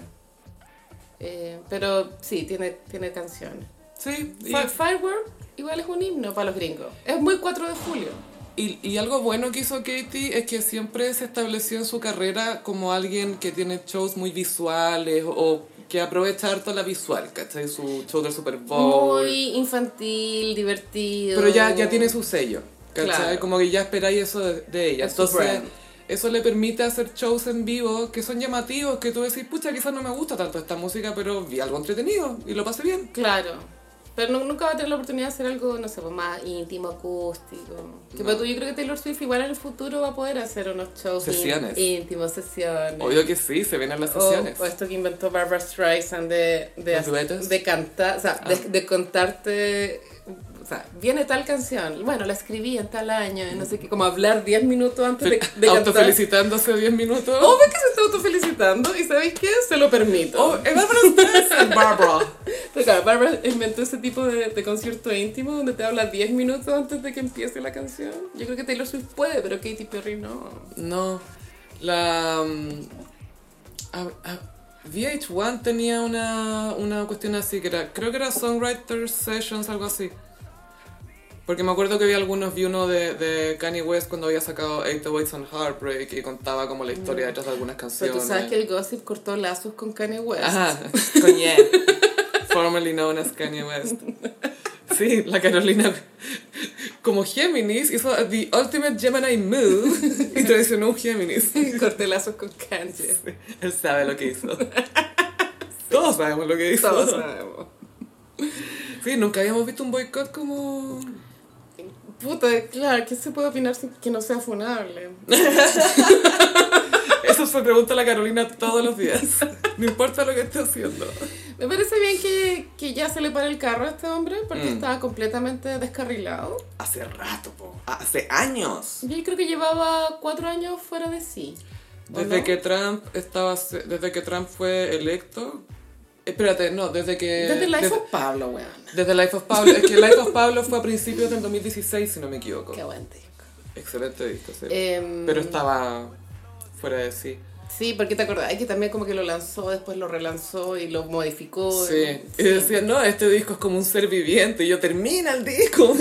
Eh, pero sí, tiene, tiene canciones. sí. y- Fi- Firework igual es un himno para los gringos. Es muy 4 de julio. Y, y algo bueno que hizo Katie es que siempre se estableció en su carrera como alguien que tiene shows muy visuales o que aprovecha harto la visual, ¿cachai? Su show del Super Bowl. Muy infantil, divertido. Pero ya, ya tiene su sello, ¿cachai? Claro. Como que ya esperáis eso de, de ella. Es Entonces. Eso le permite hacer shows en vivo que son llamativos, que tú decís, pucha, quizás no me gusta tanto esta música, pero vi algo entretenido y lo pasé bien. Claro. Pero nu- nunca va a tener la oportunidad de hacer algo, no sé, pues, más íntimo, acústico. Que No. pero tú, yo creo que Taylor Swift igual en el futuro va a poder hacer unos shows Sesiones. íntimos, sesiones. Obvio que sí, se vienen las O, sesiones. o esto que inventó Barbara Streisand de, de, de cantar, o sea, de, Ah. de contarte, sea, viene tal canción, bueno, la escribí en tal año, no sé qué, como hablar 10 minutos antes de, de. Autofelicitándose 10 minutos. Obvio que se está autofelicitando y ¿sabéis qué? Se lo permito. Oh, es Barbara Streisand, Barbara. Pero claro, Barbara inventó ese tipo de, de concierto íntimo donde te habla 10 minutos antes de que empiece la canción. Yo creo que Taylor Swift puede, pero Katy Perry no. No, la... mm, a- a- VH1 tenía una, una cuestión así, que era, creo que era Songwriter Sessions, algo así. Porque me acuerdo que vi algunos, vi uno de, de Kanye West cuando había sacado Eight the Ways on Heartbreak y contaba como la historia detrás de algunas Pero canciones. tú sabes que el gossip cortó lazos con Kanye West. Ajá, Kanye, formerly known as Kanye West. Sí, la Carolina, como Géminis, hizo The Ultimate Gemini Move y traicionó un Géminis. Corté lazos con Kanye. Él sabe lo que hizo. Todos sabemos lo que hizo. Todos sabemos. Sí, nunca habíamos visto un boicot como... Puta, claro, ¿qué se puede opinar sin que no sea funable? Eso se pregunta la Carolina todos los días. No importa lo que esté haciendo. Me parece bien que, que ya se le pare el carro a este hombre porque Mm. estaba completamente descarrilado. Hace rato, po. Hace años. Yo creo que llevaba cuatro años fuera de sí. ¿o Desde no? que Trump estaba... Desde que Trump fue electo... Espérate, no, desde que... Desde Life desde, of Pablo, weón. desde Life of Pablo. Es que Life of Pablo fue a principios del 2016, si no me equivoco. Qué buen disco. Excelente disco, sí. Em, Pero estaba fuera de sí. Sí, porque te acordás que también como que lo lanzó, después lo relanzó y lo modificó. Sí. Y decía, no, este disco es como un ser viviente. Y yo, termina el disco.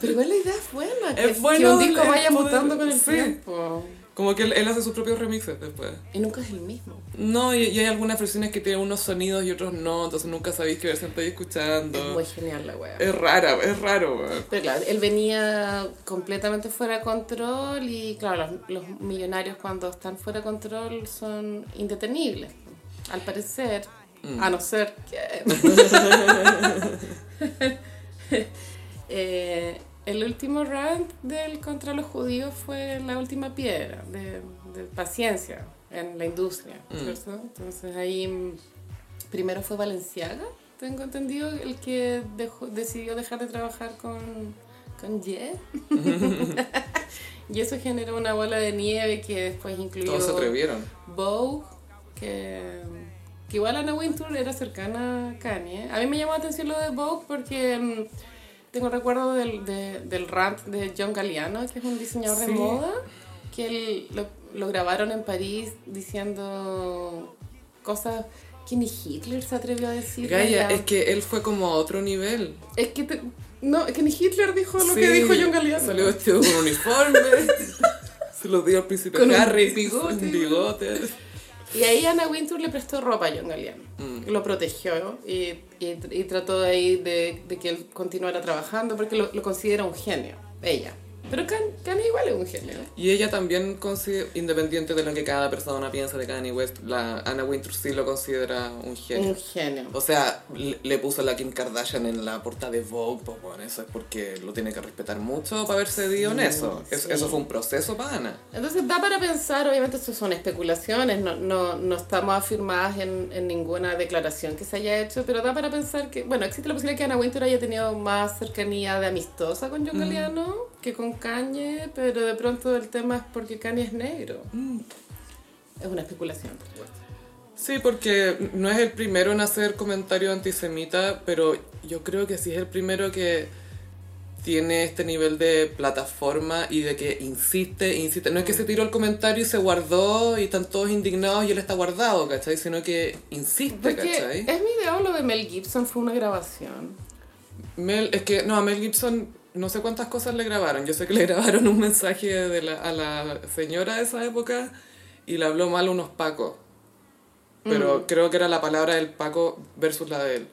Pero igual la idea es buena, que, Es que bueno un disco vaya mutando con el sí. tiempo. Como que él, él hace sus propios remixes después. Y nunca es el mismo. No, y, y hay algunas versiones que tienen unos sonidos y otros no, entonces nunca sabéis qué versión estáis escuchando. Es muy genial la wea. Es rara, es raro, weón. Pero claro, él venía completamente fuera de control y claro, los, los millonarios cuando están fuera de control son indetenibles. Al parecer, a no ser que... Eh, el último rant del contra los judíos fue la última piedra de, de paciencia en la industria, ¿cierto? Entonces ahí mm, primero fue Valenciaga, tengo entendido, el que dejó- decidió dejar de trabajar con, con Ye. y eso generó una bola de nieve que después incluyó Todos se atrevieron. Vogue, que, que igual Anna Wintour era cercana a Kanye. A mí me llamó la atención lo de Vogue porque mm, tengo recuerdo del, de- del rant de John Galliano, que es un diseñador Sí. de moda, que él lo, lo grabaron en París diciendo cosas que ni Hitler se atrevió a decir. Gaia, es que él fue como a otro nivel. Es que te- no, es que ni Hitler dijo lo Sí, que dijo John Galliano. Salió vestido con uniforme. se lo dio al príncipe Con un Harry. bigote. Un bigote. Y ahí Anna Wintour le prestó ropa a John Galliano. Mm. Lo protegió y, y, y trató de, ahí de, de que él continuara trabajando porque lo, lo considera un genio, ella. Pero Kan- Kanye igual es un genio. Y ella también considera, independiente de lo que cada persona piensa de Kanye West, la Anna Wintour sí lo considera un genio. Un genio. O sea, le, le puso a la Kim Kardashian en la portada de Vogue, pues bueno, eso es porque lo tiene que respetar mucho para haber cedido en eso. Es- sí. Eso fue un proceso para Ana. Entonces da para pensar, obviamente esto son especulaciones, no, no, no estamos afirmadas en, en ninguna declaración que se haya hecho, pero da para pensar que, bueno, existe la posibilidad que Anna Wintour haya tenido más cercanía de amistosa con John Galliano que con Kanye, pero de pronto el tema es porque Kanye es negro. Es una especulación, por supuesto. Sí, porque no es el primero en hacer comentario antisemita, pero yo creo que sí es el primero que tiene este nivel de plataforma y de que insiste, insiste. No es que se tiró el comentario y se guardó y están todos indignados y él está guardado, ¿cachai? Sino que insiste, Porque ¿cachai? es mi idea lo de Mel Gibson fue una grabación. Mel, es que, no, a Mel Gibson no sé cuántas cosas le grabaron. Yo sé que le grabaron un mensaje de la- a la señora de esa época y le habló mal a unos pacos. Pero Mm. creo que era la palabra del paco versus la de él.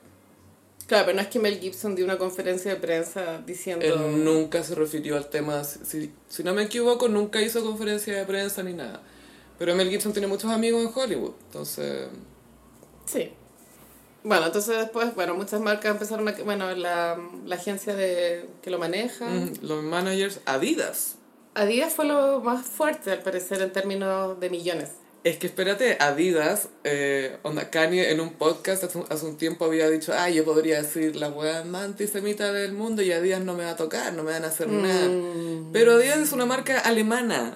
Claro, pero no es que Mel Gibson dio una conferencia de prensa diciendo... Él nunca se refirió al tema, si, si no me equivoco, nunca hizo conferencia de prensa ni nada. Pero Mel Gibson tiene muchos amigos en Hollywood, entonces... Sí. Bueno, entonces después, bueno, muchas marcas empezaron a... Bueno, la, la agencia de, que lo maneja. mm, Los managers, Adidas. Adidas fue lo más fuerte, al parecer, en términos de millones. Es que espérate, Adidas, eh, onda, Kanye en un podcast hace un, hace un tiempo había dicho, ah, yo podría decir la weá más antisemita del mundo y Adidas no me va a tocar, no me van a hacer nada. Pero Adidas es una marca alemana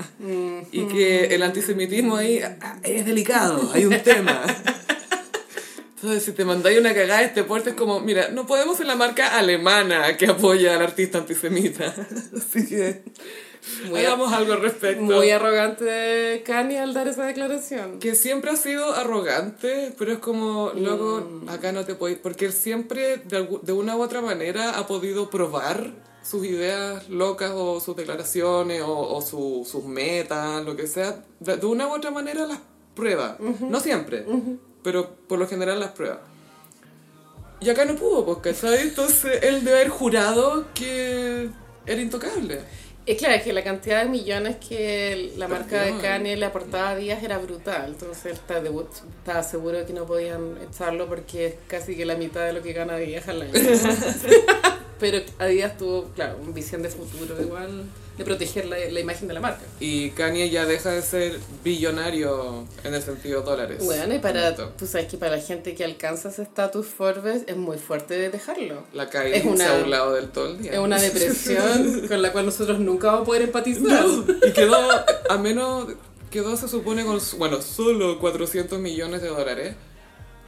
y que el antisemitismo ahí ah, es delicado, hay un tema. Entonces, si te mandáis una cagada de este porte es como, mira, no podemos ser la marca alemana que apoya al artista antisemita. Así que Muy hagamos algo al respecto. Muy arrogante Kanye al dar esa declaración. Que siempre ha sido arrogante, pero es como, loco, acá no te puedes... Porque él siempre, de, de una u otra manera, ha podido probar sus ideas locas o sus declaraciones o, o su- sus metas, lo que sea. De, de una u otra manera las prueba. No siempre, pero por lo general las prueba. Y acá no pudo, pues, ¿cachai? Entonces él debe haber jurado que era intocable. Es claro, es que la cantidad de millones que la marca de Kanye le aportaba a Díaz era brutal. Entonces él está de- estaba seguro de que no podían echarlo porque es casi que la mitad de lo que gana Díaz al año. Pero Adidas tuvo, claro, una visión de futuro igual de proteger la, la imagen de la marca. Y Kanye ya deja de ser billonario en el sentido dólares. Bueno, y para, tú sabes que para la gente que alcanza ese estatus Forbes es muy fuerte de dejarlo. La Kylie Es una- se ha burlado del todo el día. Es una depresión con la cual nosotros nunca vamos a poder empatizar. Y quedó, a menos, quedó se supone con, bueno, solo 400 millones de dólares.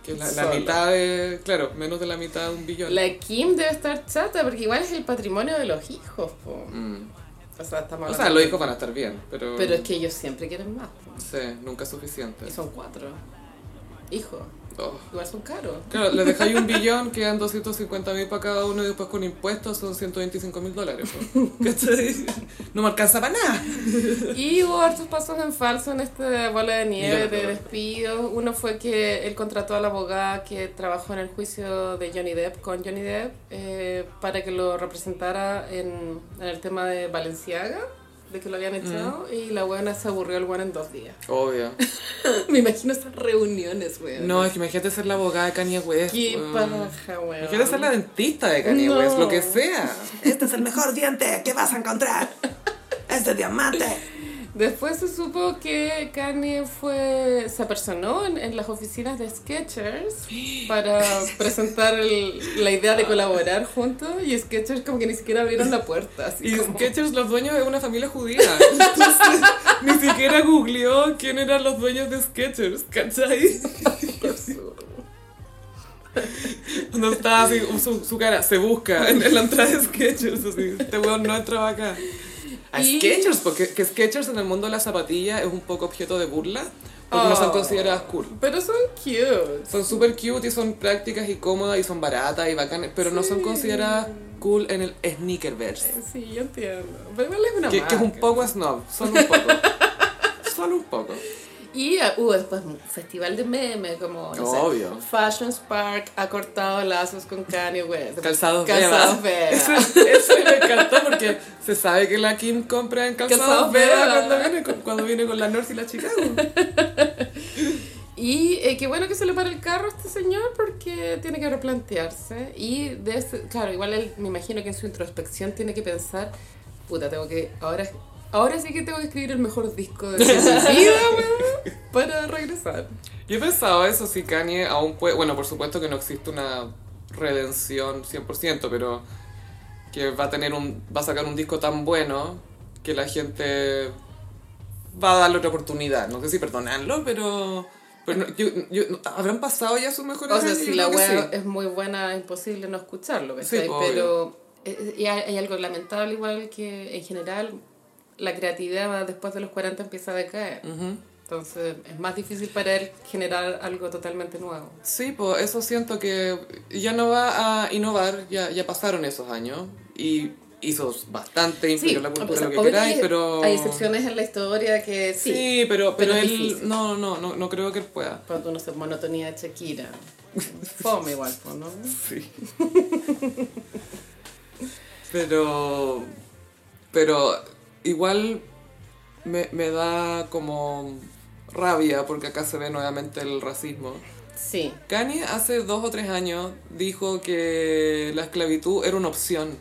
Que la, la mitad de, claro, menos de la mitad de un billón. La Kim debe estar chata porque igual es el patrimonio de los hijos. po. Mm. O sea, estamos O sea, los hijos van a estar bien, pero... Pero es que ellos siempre quieren más. Sí, nunca es suficiente. Y son cuatro hijos. Igual son caros. Claro, le dejáis un billón, quedan 250 mil para cada uno y después con impuestos son 125 mil dólares. No me alcanza para nada. Y hubo hartos pasos en falso en esta bola de nieve de despidos. Uno fue que él contrató a la abogada que trabajó en el juicio de Johnny Depp con Johnny Depp eh, para que lo representara en, en el tema de Valenciaga, de que lo habían echado, y la buena se aburrió el buen en dos días. Obvio. Me imagino esas reuniones, weón. No, es que imagínate ser la abogada de Kanye West. Qué weón. paja, weón. Imagínate ser la dentista de Kanye No. West, lo que sea. Este es el mejor diente que vas a encontrar. Es de diamante. Después se supo que Kanye fue, se apersonó en, en las oficinas de Skechers para presentar el- la idea de colaborar juntos y Skechers como que ni siquiera abrieron la puerta. Así Y como- Skechers, los dueños de una familia judía. Entonces, ni siquiera googleó quién eran los dueños de Skechers, ¿cachai? Qué absurdo. No estaba así, su, su cara se busca en, en la entrada de Skechers, así, este weón no entraba acá. A Y- Skechers, porque que Skechers en el mundo de la zapatilla es un poco objeto de burla, porque no son Oh. consideradas cool. Pero son cute. Son súper cute y son prácticas y cómodas y son baratas y bacanas, pero no son Sí. consideradas cool en el sneakerverse. Sí, yo entiendo. Pero es una Que, que es un poco snob, solo un poco. solo un poco. Y uh, hubo después festival de memes como, no sé. Fashion Spark ha cortado lazos con Kanye West. Calzados Calzados. Beba. Eso, eso me encantó porque se sabe que la Kim compra en calzados Beba. cuando viene, con, cuando viene con la North y la Chicago. Y eh, qué bueno que se le para el carro a este señor porque tiene que replantearse. Y de ese- claro, igual él me imagino que en su introspección tiene que pensar, puta, tengo que, ahora, ahora sí que tengo que escribir el mejor disco de mi vida, weón, para regresar. Yo he pensado eso, si Kanye aún puede... Bueno, por supuesto que no existe una redención 100%, pero que va a tener un... Va a sacar un disco tan bueno que la gente va a darle otra oportunidad. No sé si perdonarlo, pero... pero no- yo- yo- ¿Habrán pasado ya sus mejores O sea, si la wea sí. es muy buena, es imposible no escucharlo. Sí. Pero eh, y hay, hay algo lamentable igual que en general la creatividad después de los 40 empieza a decaer. Entonces es más difícil para él generar algo totalmente nuevo. Sí, pues eso siento que ya no va a innovar, ya, ya pasaron esos años y hizo bastante, influyó la cultura, o sea, lo que queráis, hay- pero... Hay excepciones en la historia que sí. Sí, pero, pero, él... No, no, no, no creo que él pueda. Cuando uno se monotonía de Shakira. Fome igual, ¿no? Sí. pero... Pero igual me, me da como rabia porque acá se ve nuevamente el racismo. Sí. Kanye hace dos o tres años dijo que la esclavitud era una opción.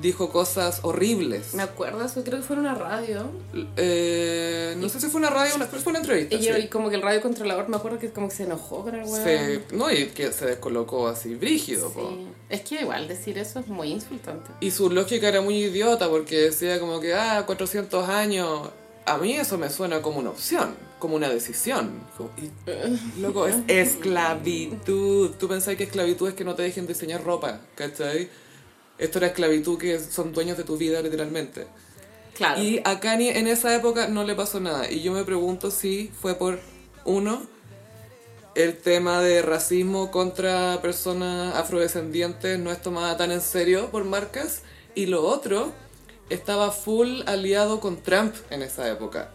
Dijo cosas horribles. Me acuerdo, eso creo que fue en una radio. Eh, no sé si fue una radio o una, fue una entrevista. Y, yo- sí. y como que el radio controlador me acuerdo que como que se enojó con el weón. Se- no, y que se descolocó así, brígido. Sí. Es que igual decir eso es muy insultante. Y su lógica era muy idiota porque decía como que, ah, 400 años. A mí eso me suena como una opción, como una decisión. Y, loco, es esclavitud. Tú pensás que esclavitud es que no te dejen diseñar ropa, ¿cachai? Esto era esclavitud que son dueños de tu vida literalmente. Claro. Y a Kanye en esa época no le pasó nada. Y yo me pregunto si fue por, uno, el tema de racismo contra personas afrodescendientes no es tomada tan en serio por marcas. Y lo otro, estaba full aliado con Trump en esa época.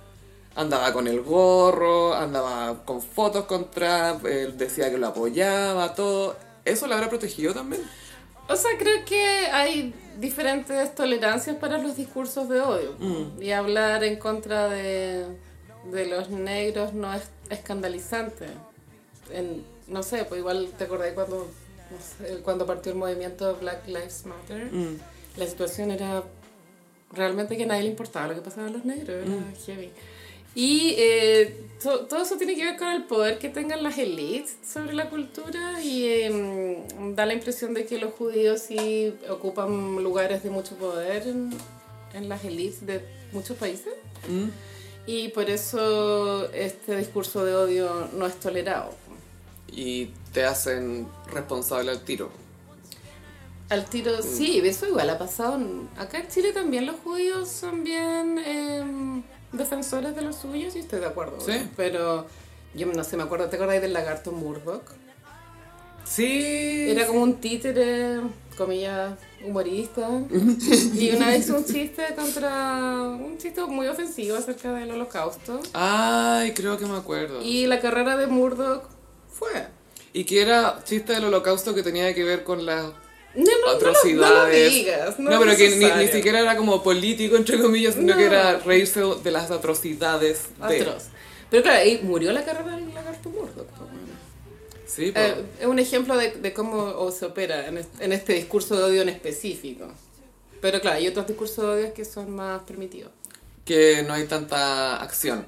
Andaba con el gorro, andaba con fotos con Trump, él decía que lo apoyaba, todo. ¿Eso lo habrá protegido también? O sea, creo que hay diferentes tolerancias para los discursos de odio. Y hablar en contra de, de los negros no es escandalizante. En, no sé, pues igual te acordás cuando, no sé, cuando partió el movimiento Black Lives Matter. La situación era realmente que a nadie le importaba lo que pasaba a los negros, era heavy. Y eh, to- todo eso tiene que ver con el poder que tengan las élites sobre la cultura y eh, da la impresión de que los judíos sí ocupan lugares de mucho poder en, en las élites de muchos países ¿Mm? y por eso este discurso de odio no es tolerado. Y te hacen responsable al tiro. Al tiro, sí, eso igual ha pasado. Acá en Chile también los judíos son bien em, defensores de los suyos y estoy de acuerdo. Sí. Pero Yo no sé, me acuerdo, ¿te acordáis del lagarto Murdoch? Sí. Era como un títere, comillas, humorista. y una vez un chiste contra. un chiste muy ofensivo acerca del holocausto. Ay, creo que me acuerdo. Y, Y la carrera de Murdoch fue. que era chiste del holocausto que tenía que ver con las No, no, atrocidades. no lo digas. No, pero que ni, ni siquiera era como político, entre comillas, sino No. que era reírse de las atrocidades de... Atroz. Pero claro, ahí murió la carrera del lagarto Murdoch. pues. Sí, po. Eh, es un ejemplo de, de cómo se opera en este, en este discurso de odio en específico. Pero claro, hay otros discursos de odio que son más permitidos. que no hay tanta acción.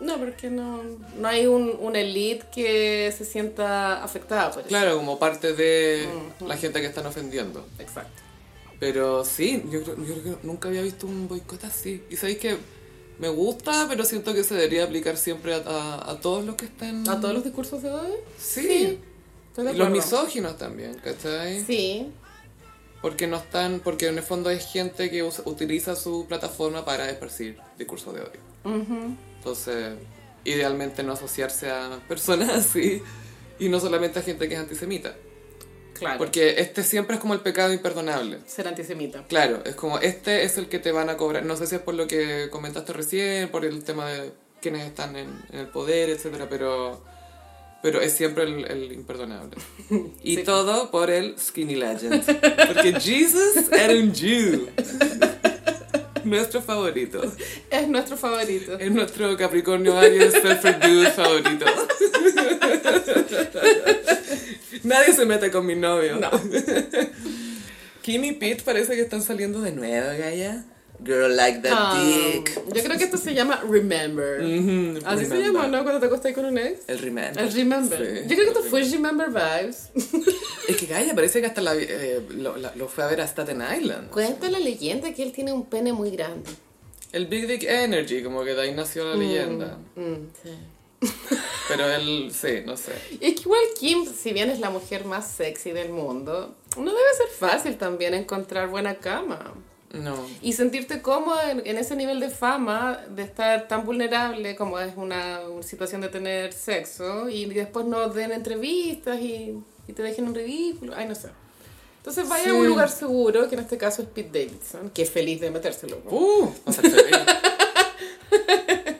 No, porque no, no hay un, una elite que se sienta afectada por eso. Claro, como parte de la gente que están ofendiendo. Exacto. Pero sí, yo creo, yo creo que nunca había visto un boicot así. Y sabéis que me gusta, pero siento que se debería aplicar siempre a, a- a todos los que estén... ¿A todos los discursos de odio? Sí. Los misóginos también, ¿cachai? Sí, Porque no están, porque en el fondo es gente que usa- utiliza su plataforma para esparcir discursos de odio. Ujú. Entonces, idealmente no asociarse a personas así y no solamente a gente que es antisemita. claro. Porque este siempre es como el pecado imperdonable. Ser antisemita. Claro, es como este es el que te van a cobrar. No sé si es por lo que comentaste recién, por el tema de quienes están en, en el poder, etcétera, pero pero es siempre el, el imperdonable. Y Sí. todo por el Skinny Legend. Porque Jesus era un Jew. Nuestro favorito. Es nuestro favorito. Es nuestro Capricornio Aries Surfer Dude favorito. Nadie se mete con mi novio. No. Kim y Pete parece que están saliendo de nuevo, Gaia. Girl like that Ah, dick. yo creo que esto se llama Remember. Así se llama, ¿no? Cuando te acostas con un ex. El remember. El Remember. Sí. Yo creo que esto fue Remember Vibes. Es que Gaia parece que hasta la, eh, lo, la- lo fue a ver a Staten Island. Cuenta la leyenda que él tiene un pene muy grande. El Big Dick Energy, como que de ahí nació la leyenda. Mm, sí. Pero él, sí, no sé. Y es que igual Kim, si bien es la mujer más sexy del mundo, no debe ser fácil también encontrar buena cama. No. Y sentirte cómoda en, en ese nivel de fama, de estar tan vulnerable como es una, una situación de tener sexo, y después no den entrevistas y, y te dejen en ridículo. Ay, no sé. Entonces vaya Sí. a un lugar seguro, que en este caso es Pete Davidson, que es feliz de metérselo. po. Uh.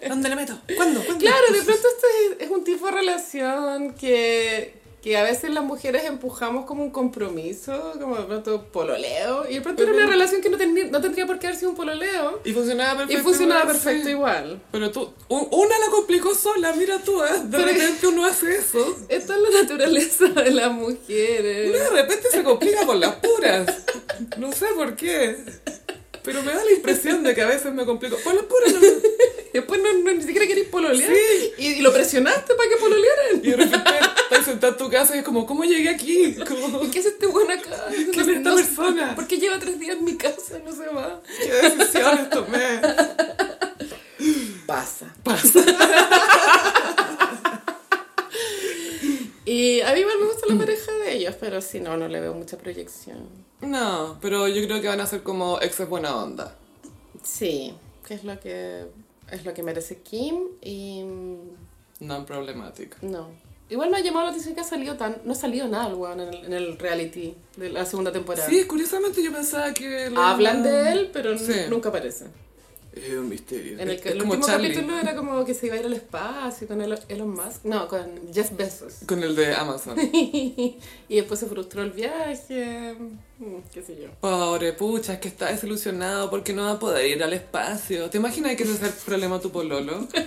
¿Dónde le meto? ¿Cuándo? ¿Cuándo? Claro, de pronto esto es, es un tipo de relación que, que a veces las mujeres empujamos como un compromiso, como de pronto pololeo, y de pronto era una relación que no, tendría- no tendría por qué haber sido un pololeo, Y funcionaba y perfecto. funcionaba igual, perfecto sí. igual. Pero tú, una la complicó sola, mira tú, ¿eh? De Pero- repente uno hace eso. Esta es la naturaleza de las Uno mujeres. de repente se complica por las puras. No sé por qué. Pero me da la impresión de que a veces me complico. Por las puras no. Después no, no- ni siquiera queréis pololear. Sí. Y, y lo presionaste para que pololearan. Y de repente estás sentado en tu casa y es como, ¿cómo llegué aquí? Como, ¿Y qué hace este buen acá? ¿Quién es esta persona? ¿Por qué lleva tres días en mi casa? No se va. ¿Qué decisiones tomé? Pasa. Y a mí igual me gusta la pareja de ellos, pero si no, no le veo mucha proyección. No, pero yo creo que van a ser como exes buena onda. Sí, que es lo que es lo que merece Kim y mm, Non problematic. no. Igual me ha llamado la atención que ha salido tan no ha salido nada el weón en el, en el reality de la segunda temporada. Sí, curiosamente yo pensaba que... Hablan de él, pero Sí. nunca aparece. Es un misterio. En el, que, el último Charlie. capítulo era como que se iba a ir al espacio con Elon Elon Musk. No, con Jeff Bezos. Con el de Amazon. y después se frustró el viaje. mm, qué sé yo. Pobre pucha, es que está desilusionado porque no va a poder ir al espacio. ¿Te imaginas que ese es el problema tu pololo?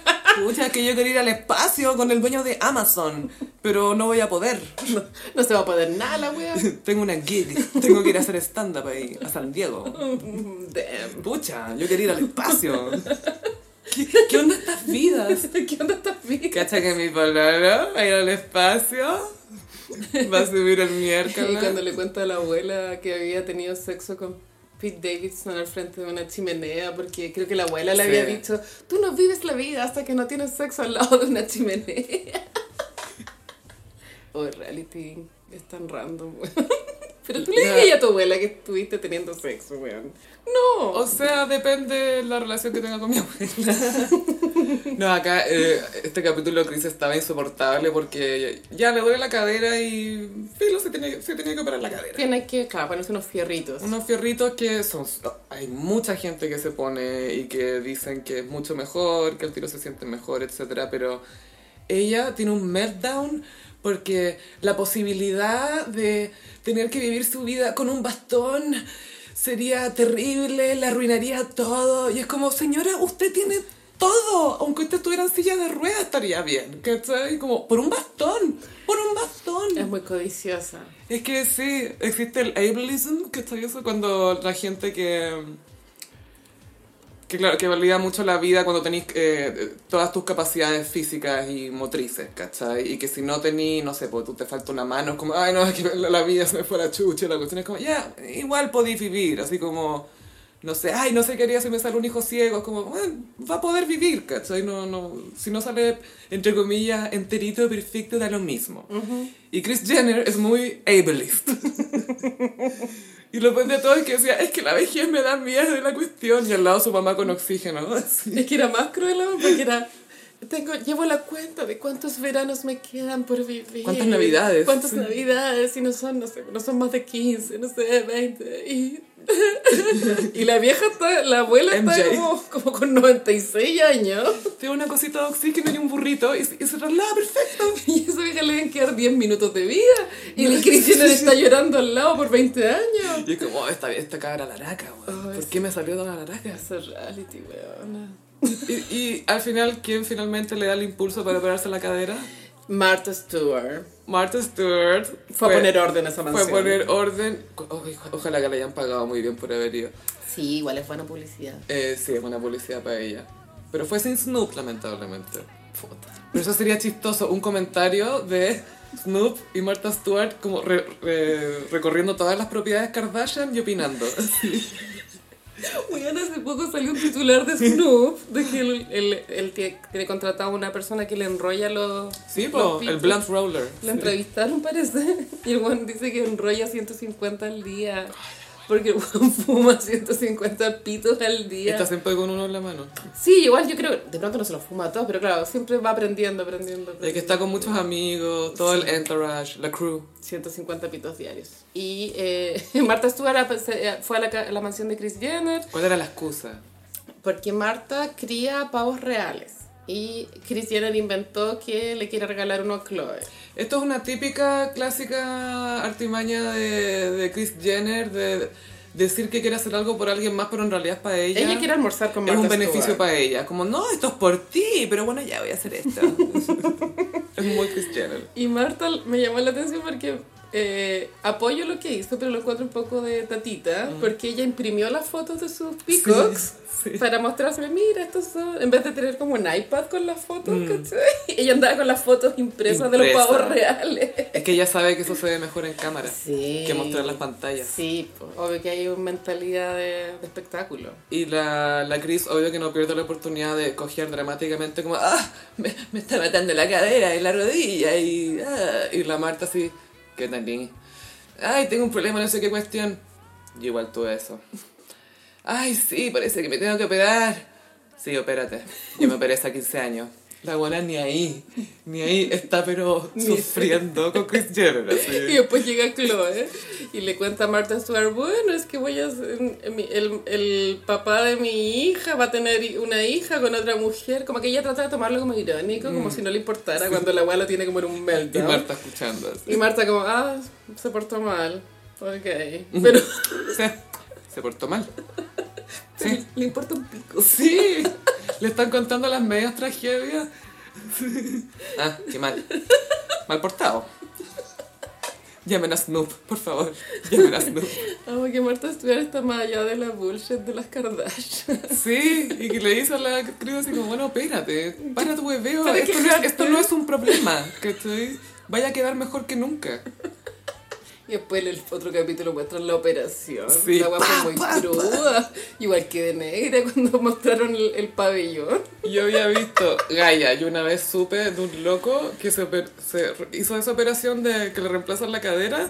Pucha, es que yo quería ir al espacio con el dueño de Amazon, pero no voy a poder. No se va a poder nada la wea. Tengo una gig, tengo que ir a hacer stand-up ahí, a San Diego. Damn. Pucha, yo quería ir al espacio. ¿Qué, qué onda estas vidas? ¿Qué onda esta vida? ¿Cacha que mi pololo va a ir al espacio? Va a subir el Y miércoles. cuando le cuenta a la abuela que había tenido sexo con Pete Davidson al frente de una chimenea, porque creo que la abuela le Sí. había dicho, tú no vives la vida hasta que no tienes sexo al lado de una chimenea. O el reality es tan random. Pero tú le dirías a tu abuela que estuviste teniendo sexo, weón. No. O sea, depende de la relación que tenga con mi abuela. No, acá eh, este capítulo de Chris estaba insoportable porque ya le duele la cadera y Filo se tenía, se tenía que operar la cadera. Tiene que, claro, ponerse unos fierritos. Unos fierritos que son... Hay mucha gente que se pone y que dicen que es mucho mejor, que el tiro se siente mejor, etcétera, pero ella tiene un meltdown porque la posibilidad de tener que vivir su vida con un bastón sería terrible, le arruinaría todo. Y es como, señora, usted tiene todo. Aunque usted estuviera en silla de ruedas estaría bien. ¿Cachai? Como, por un bastón. Por un bastón. Es muy codiciosa. Es que sí, existe el ableism, que está eso cuando la gente que... Que claro, que valida mucho la vida cuando tenéis eh, todas tus capacidades físicas y motrices, ¿cachai? Y que si no tenís, no sé, pues tú te falta una mano, es como, ay no, es que la, vida se me fue la chucha, la cuestión es como, ya, igual podéis vivir, así como, no sé, ay, no sé qué haría si me sale un hijo ciego, es como, bueno, va a poder vivir, ¿cachai? No, no, si no sale, entre comillas, enterito, perfecto, da lo mismo. Y Kris Jenner es muy ableist. y lo peor de todo es que decía, es que la vejez me da miedo de la cuestión, y al lado su mamá con oxígeno, así. Es que era más cruel porque era... Tengo, llevo la cuenta de cuántos veranos me quedan por vivir. ¿Cuántas navidades? ¿Cuántas navidades? Y no son, no sé, no son más de 15, no sé, 20. Y, y la vieja está, la abuela está MJ. como, como con 96 años. Tiene una cosita de oxígeno y un burrito, y, y se traslada perfecto. Y a esa vieja le deben quedar 10 minutos de vida. Y el Cristian está llorando al lado por 20 años. Y es como, oh, esta, esta cabra laraca, weón. Ay, ¿Por sí. qué me salió de la laraca? Ese reality, weona. Y, y al final, ¿quién finalmente le da el impulso para operarse la cadera? Martha Stewart. Martha Stewart. Fue a poner orden a esa Fue mansión. a poner orden. O- ojalá que le hayan pagado muy bien por haber ido. Sí, igual es buena publicidad. Eh, sí, es buena publicidad para ella. Pero fue sin Snoop, lamentablemente. Pero eso sería chistoso, un comentario de Snoop y Martha Stewart como re- re- recorriendo todas las propiedades Kardashian y opinando. Weón, hace poco salió un titular de Snoop de que él, él, él tiene tiene contratado a una persona que le enrolla los. Sí, los po, el blunt roller. Lo entrevistaron, parece. Y el weón dice que enrolla 150 al día. Porque el fuma 150 pitos al día. Está siempre con uno en la mano. Sí, igual yo creo, de pronto no se los fuma a todos, pero claro, siempre va aprendiendo, aprendiendo. El que está con muchos amigos, todo el entourage, la crew. 150 pitos diarios. Y eh, Marta Stewart se- fue a la, a la mansión de Chris Jenner ¿Cuál era la excusa? porque Marta cría pavos reales. Y Chris Jenner inventó que le quiere regalar uno a Chloe. Esto es una típica, clásica artimaña de, de Kris Jenner de decir que quiere hacer algo por alguien más, pero en realidad es para ella. Ella quiere almorzar con es Martha un beneficio Stewart. para ella. Como, no, esto es por ti, pero bueno, ya voy a hacer esto. es muy Kris Jenner. Y Marta me llamó la atención porque eh, apoyo lo que hizo, pero lo encuentro un poco de tatita, porque ella imprimió las fotos de sus peacocks sí. para mostrárselo, mira, estos son, en vez de tener como un iPad con las fotos, Mm. ¿cachai? Ella andaba con las fotos impresas de los pavos reales. Es que ella sabe que eso se ve mejor en cámara Sí. que mostrar las pantallas. Sí, pues, obvio que hay una mentalidad de, de espectáculo. Y la, la Chris, obvio que no pierde la oportunidad de coger dramáticamente como, ah, me, me está matando la cadera y la rodilla y, ah", y la Marta así, ¿qué tal? Lini? Ay, tengo un problema, no sé qué cuestión. Yo igual tuve eso. Ay, sí, parece que me tengo que operar. Sí, opérate. Yo me operé hace 15 años. La buena ni ahí, ni ahí está pero sufriendo con Chris Jenner. Y después llega Chloe y le cuenta a Martha Stewart, bueno, es que voy a el, el papá de mi hija va a tener una hija con otra mujer, como que ella trata de tomarlo como irónico, como si no le importara cuando la abuela tiene como en un Y meltdown. Marta escuchando. Así. Y Marta como, ah, se portó mal, ok, pero Sí, se portó mal. Sí. le importa un pico. Sí, le están contando las medias tragedias. Ah, qué mal. Mal portado. Llamen a Snoop, por favor. Llamen a Snoop. Amo que Martha Stewart está más allá de la bullshit de las Kardashian. Sí, y que le dice a la creo así como, bueno, espérate, para tu hueveo. Para Esto no, es, esto no es un problema, ¿cachai? Vaya a quedar mejor que nunca. Y después el otro capítulo muestran la operación. Sí. La guapa muy Pa, pa, cruda. Igual que de negra cuando mostraron el, el pabellón. Yo había visto Gaia, yo una vez supe de un loco que se, se hizo esa operación de que le reemplazan la cadera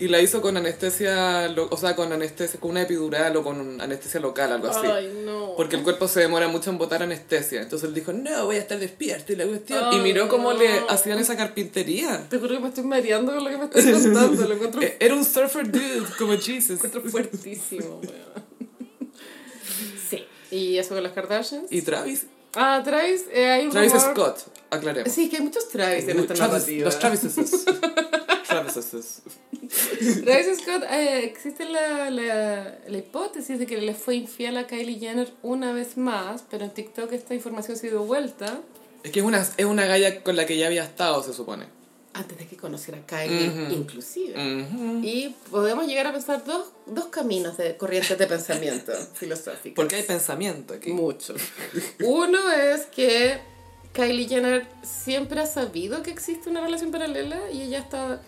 Y la hizo con anestesia, lo- o sea, con anestesia, con una epidural o con anestesia local, algo así. Ay, no. Porque el cuerpo se demora mucho en botar anestesia. Entonces él dijo, no, voy a estar despierto y la cuestión. y miró cómo no. le hacían esa carpintería. Te juro que me estoy mareando con lo que me estás contando. Lo encuentro, E- Era un surfer dude, como Jesus. encuentro fuertísimo, weón. Sí. ¿Y eso con las Kardashians? Y Travis. Ah, Travis, eh, hay un Travis rumor- Scott, aclaremos. Sí, que hay muchos Travis en esta narrativa. los Travises. Travises. Travis Scott, eh, existe la, la, la hipótesis de que le fue infiel a Kylie Jenner una vez más, pero en TikTok esta información ha sido vuelta Es que es una, es una galla con la que ya había estado, se supone. antes de que conociera a Kylie, Ujú. inclusive. Ujú. Y podemos llegar a pensar dos, dos caminos de corrientes de pensamiento filosóficos. Porque hay pensamiento aquí. Mucho. Uno es que Kylie Jenner siempre ha sabido que existe una relación paralela y ella está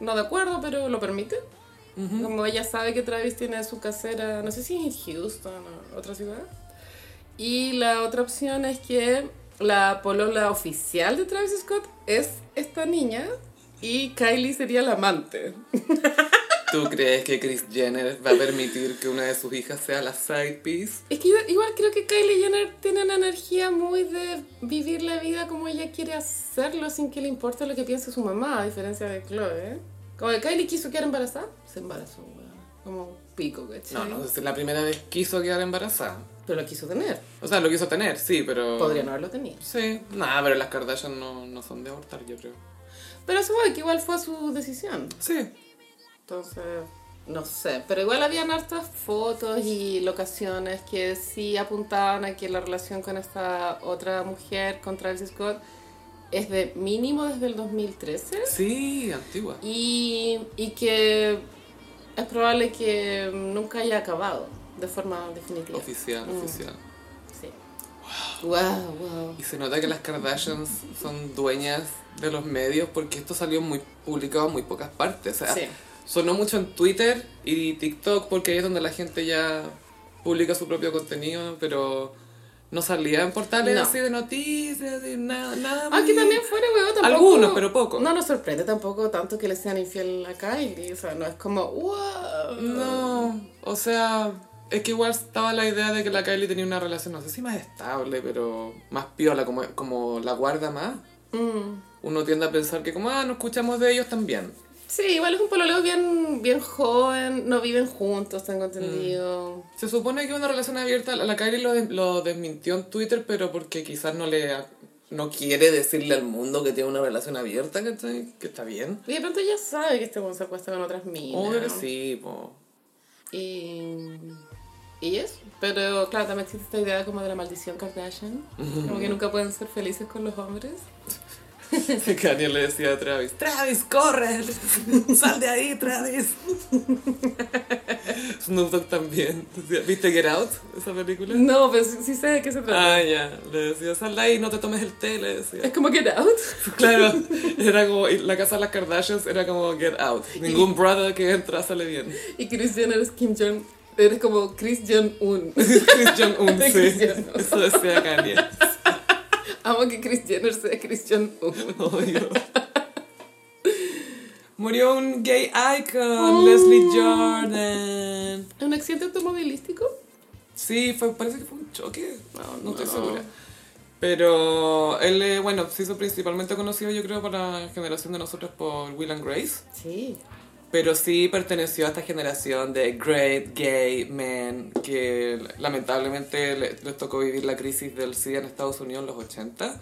no de acuerdo, pero lo permite. Como ella sabe que Travis tiene su casera, no sé si en Houston o otra ciudad. Y la otra opción es que la polola oficial de Travis Scott es esta niña y Kylie sería la amante. ¿Tú crees que Kris Jenner va a permitir que una de sus hijas sea la side piece? Es que igual, igual creo que Kylie Jenner tiene una energía muy de vivir la vida como ella quiere hacerlo sin que le importe lo que piense su mamá, a diferencia de Chloe. Como que Kylie quiso quedar embarazada, se embarazó, weón. Como pico, ¿cachai? No, no, es la primera vez quiso quedar embarazada. Pero lo quiso tener. O sea, lo quiso tener, sí, pero... Podría no haberlo tenido. Sí, nada, pero las Kardashian no, no son de abortar, yo creo. Pero eso que igual fue su decisión. Sí. Entonces, no sé. Pero igual habían hartas fotos y locaciones que sí apuntaban a que la relación con esta otra mujer, con Travis Scott, es de mínimo desde el 2013. Sí, antigua. Y, y que es probable que nunca haya acabado de forma definitiva. Oficial, Mm. oficial. Sí. Wow, wow. Y se nota que las Kardashians son dueñas de los medios porque esto salió muy publicado en muy pocas partes. O sea, Sí. Sonó mucho en Twitter y TikTok porque ahí es donde la gente ya publica su propio contenido, pero no salía en portales No. así de noticias, de nada, nada. Aunque muy- también fuera, huevo, tampoco... Algunos, pero pocos. No nos sorprende tampoco tanto que le sean infiel a Kylie. O sea, no es como, wow. No, o sea, es que igual estaba la idea de que la Kylie tenía una relación, no sé si más estable, pero más piola, como, como la guarda más. Mm. Uno tiende a pensar que como, ah, no escuchamos de ellos también. Sí, igual es un pololeo bien, bien joven, no viven juntos, tengo entendido. Se supone que una relación abierta, la Kylie lo, des- lo desmintió en Twitter, pero porque quizás no le no quiere decirle al mundo que tiene una relación abierta, ¿cachai? Que está bien. Y de pronto ya sabe que este se acuesta con otras minas. Obvio que sí, po. Y, y eso. Pero claro, también existe esta idea como de la maldición Kardashian. Como que nunca pueden ser felices con los hombres. Kanye le decía a Travis, Travis, corre, sal de ahí, Travis. Snoop Dogg también. ¿Viste Get Out, esa película? No, pero sí, sí sé de qué se trata. Ah, ya. Le decía, sal de ahí, no te tomes el té, le decía. Es como Get Out. Claro, era como, la casa de las Kardashians era como Get Out. Ningún brother que entra sale bien. Y Kris Jenner es Kim Jong. Eres como Chris Jong-un. Chris Jong-un, sí. Chris. Eso decía Kanye. Amo que Chris Jenner sea Chris Jong-un. Obvio. Murió un gay icon, Leslie Jordan. ¿Un accidente automovilístico? Sí, fue, parece que fue un choque. No, no estoy no. segura. Pero él, eh, bueno, se hizo principalmente conocido, yo creo, por la generación de nosotros por Will and Grace. Sí. Pero sí perteneció a esta generación de great gay men que lamentablemente le- les tocó vivir la crisis del SIDA en Estados Unidos en los 80.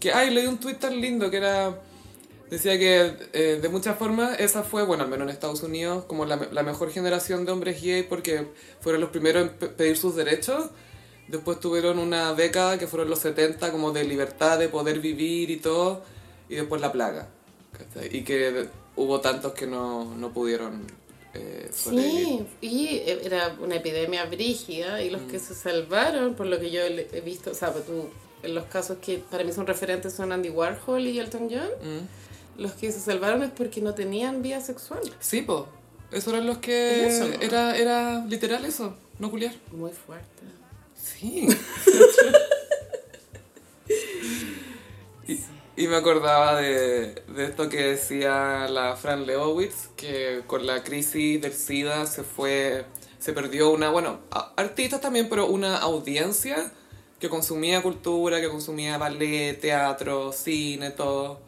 Que, ay, leí un tweet tan lindo que era... Decía que eh, de muchas formas esa fue, bueno, al menos en Estados Unidos, como la, la mejor generación de hombres gay porque fueron los primeros en pe- pedir sus derechos. Después tuvieron una década que fueron los 70 como de libertad, de poder vivir y todo. Y después la plaga. Y que hubo tantos que no, no pudieron eh. Sí, y era una epidemia brígida y los que se salvaron, por lo que yo he visto, o sea, pues tú, en los casos que para mí son referentes son Andy Warhol y Elton John, Mm. los que se salvaron es porque no tenían vida sexual. Sí, po. Esos eran los que... Eso, ¿no? Era, era literal eso, no culiar. Muy fuerte. Sí. Y me acordaba de, de esto que decía la Fran Lebowitz, que con la crisis del SIDA se fue, se perdió una, bueno, artistas también, pero una audiencia que consumía cultura, que consumía ballet, teatro, cine, todo,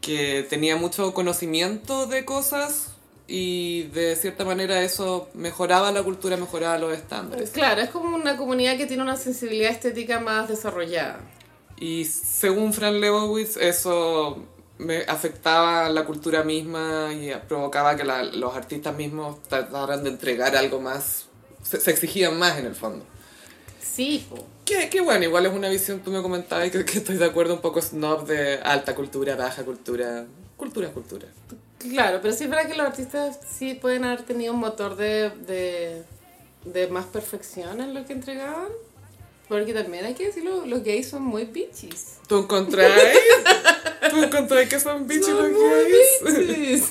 que tenía mucho conocimiento de cosas y de cierta manera eso mejoraba la cultura, mejoraba los estándares. Claro, es como una comunidad que tiene una sensibilidad estética más desarrollada. Y según Fran Lebowitz, eso me afectaba la cultura misma y provocaba que la- los artistas mismos trataran de entregar algo más, se, se exigían más en el fondo. Sí. Que, que bueno, igual es una visión, tú me comentabas y que, que estoy de acuerdo, un poco snob de alta cultura, baja cultura, cultura cultura. Claro, pero sí es verdad que los artistas sí pueden haber tenido un motor de, de, de más perfección en lo que entregaban. Porque también hay que decirlo, los gays son muy bitches. ¿Tú encontrás? ¿Tú encontrás que son bichos los muy gays? bitches.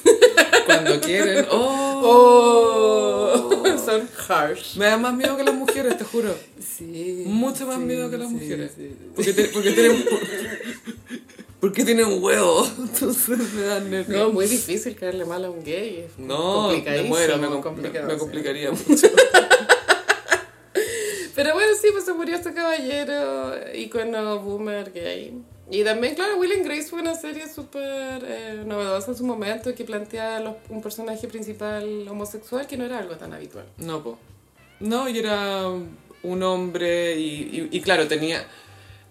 Cuando quieren. ¡Oh! Oh, son harsh. Me da más miedo que las mujeres, te juro. Sí. Mucho más sí, miedo que las sí, mujeres. sí. Porque, te- porque tienen. Porque tienen huevo. Entonces me dan nervios. No, muy difícil caerle mal a un gay. es No, me muero, me, me complicaría mucho. Pero bueno, sí, pues se murió este caballero, icono boomer gay. Y también, claro, Will and Grace fue una serie súper eh, novedosa en su momento que plantea los- un personaje principal homosexual que no era algo tan habitual. No, po. No, y era un hombre y, y, y claro, tenía,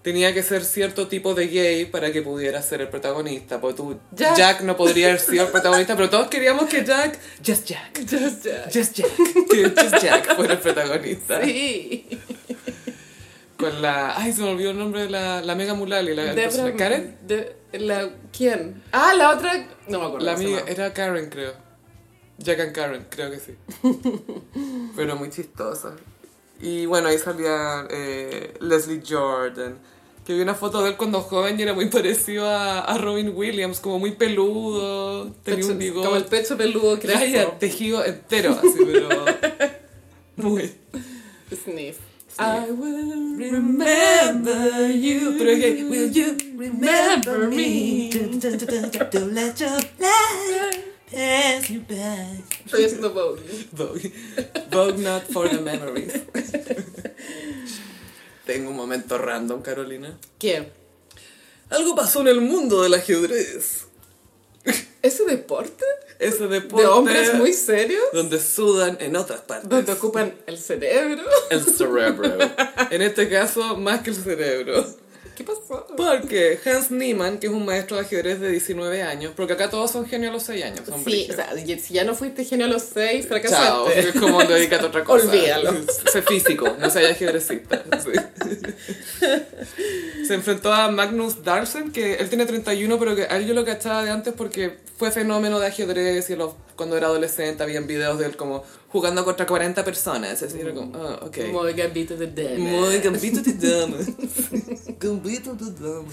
tenía que ser cierto tipo de gay para que pudiera ser el protagonista. Porque tú, Jack. Jack. no podría haber sido el protagonista, pero todos queríamos que Jack, just Jack, Just Jack. just Jack, que just Jack fuera el protagonista. Sí. Con la, ay, se me olvidó el nombre de la, la Mega Mulali, la Debra- Karen. de- la, ¿Quién? Ah, la otra. No me acuerdo. La amiga, era Karen, creo. Jack and Karen, creo que sí. Pero muy chistosa. Y bueno, ahí salía eh, Leslie Jordan. Que vi una foto de él cuando joven y era muy parecido a, a Robin Williams, como muy peludo, tenía Pecho- un bigote. Como el pecho peludo Calla, crespo. tejido entero, así, pero. Muy. Sniff. I will Remember you. Pero es que, will you remember me. Don't let your life pass you by. Estoy haciendo Vogue. Vogue. Vogue not for the memories. Tengo un momento random, Carolina. ¿Qué? Algo pasó en el mundo del ajedrez. ¿Ese deporte? Ese deporte ¿De hombres muy serios? donde sudan en otras partes. Donde ocupan el cerebro. El cerebro. En este caso, más que el cerebro. ¿Qué pasó? Porque Hans Niemann, que es un maestro de ajedrez de 19 años, porque acá todos son genios a los 6 años, son Sí, brígidos. o sea, si ya no fuiste genio a los seis, Chao, fracasaste. es como dedícate a otra cosa. Olvídalo. Sé físico, no seas ajedrecista. sí. Se enfrentó a Magnus Darsen, que él tiene 31, pero que a él yo lo cachaba de antes porque fue fenómeno de ajedrez y los- cuando era adolescente habían videos de él como jugando contra 40 personas. Así era como, ok. Muy gambito de dama. Muy gambito de dama. Gambito de dama.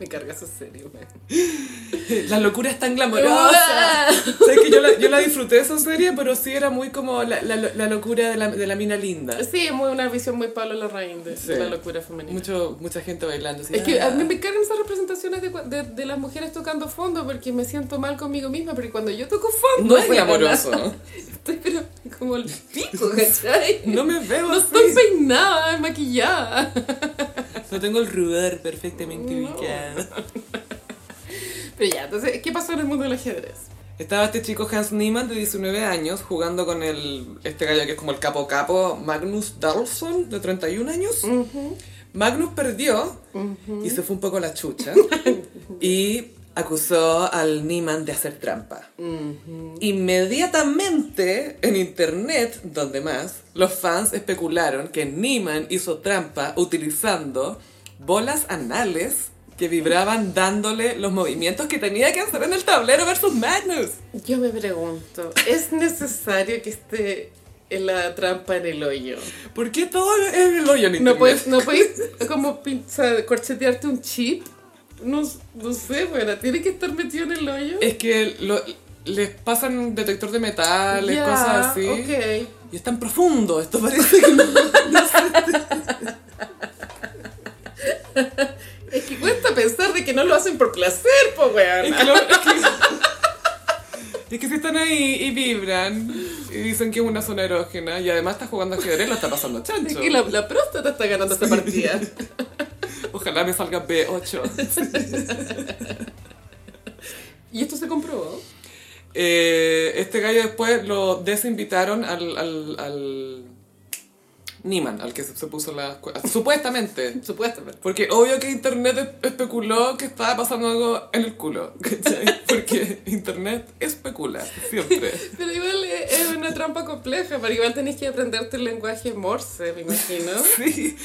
Me carga esa serie, man. La locura es tan glamorosa. Sabes que yo la, yo la disfruté esa serie, pero sí era muy como la, la, la locura de la, de la mina linda. Sí, muy una visión muy Pablo Larraín de, Sí. de la locura femenina. Mucho, mucha gente bailando. así, Es que ah. a mí me cargan esas representaciones de, cua- de, de las mujeres tocando fondo porque me siento mal conmigo misma, porque cuando yo toco fondo... No es glamoroso. Estoy pero como el pico, ¿cachai? No me veo No así. estoy peinada, maquillada. No tengo el rubor perfectamente No. ubicado. Pero ya, entonces, ¿qué pasó en el mundo del ajedrez? Estaba este chico Hans Niemann de 19 años jugando con el, este gallo que es como el capo capo, Magnus Darlson de 31 años. Magnus perdió y se fue un poco la chucha y acusó al Niemann de hacer trampa. Inmediatamente en internet, donde más, los fans especularon que Niemann hizo trampa utilizando bolas anales que vibraban dándole los movimientos que tenía que hacer en el tablero versus Magnus. Yo me pregunto, ¿es necesario que esté en la trampa en el hoyo? ¿Por qué todo es el hoyo en? ¿No puedes, no puedes como pin- o sea, corchetearte un chip? No, no sé, bueno, tiene que estar metido en el hoyo. Es que lo- les pasan un detector de metales, cosas así. ok. Y es tan profundo, esto parece que no. Es que cuesta pensar de que no lo hacen por placer, po, weón. Es que, lo- es que- es que si están ahí y vibran y dicen que es una zona erógena y además está jugando ajedrez, lo está pasando chancho. Y la, la próstata está ganando esta partida. Ojalá me salga B8. ¿Y esto se comprobó? Eh, este gallo después lo desinvitaron al, al, al Niman, al que se, se puso la... Supuestamente. Supuestamente. Porque obvio que Internet es- especuló que estaba pasando algo en el culo, ¿cachai? Porque Internet especula, siempre. Pero igual es una trampa compleja, porque igual tenés que aprenderte el lenguaje morse, me imagino. Sí,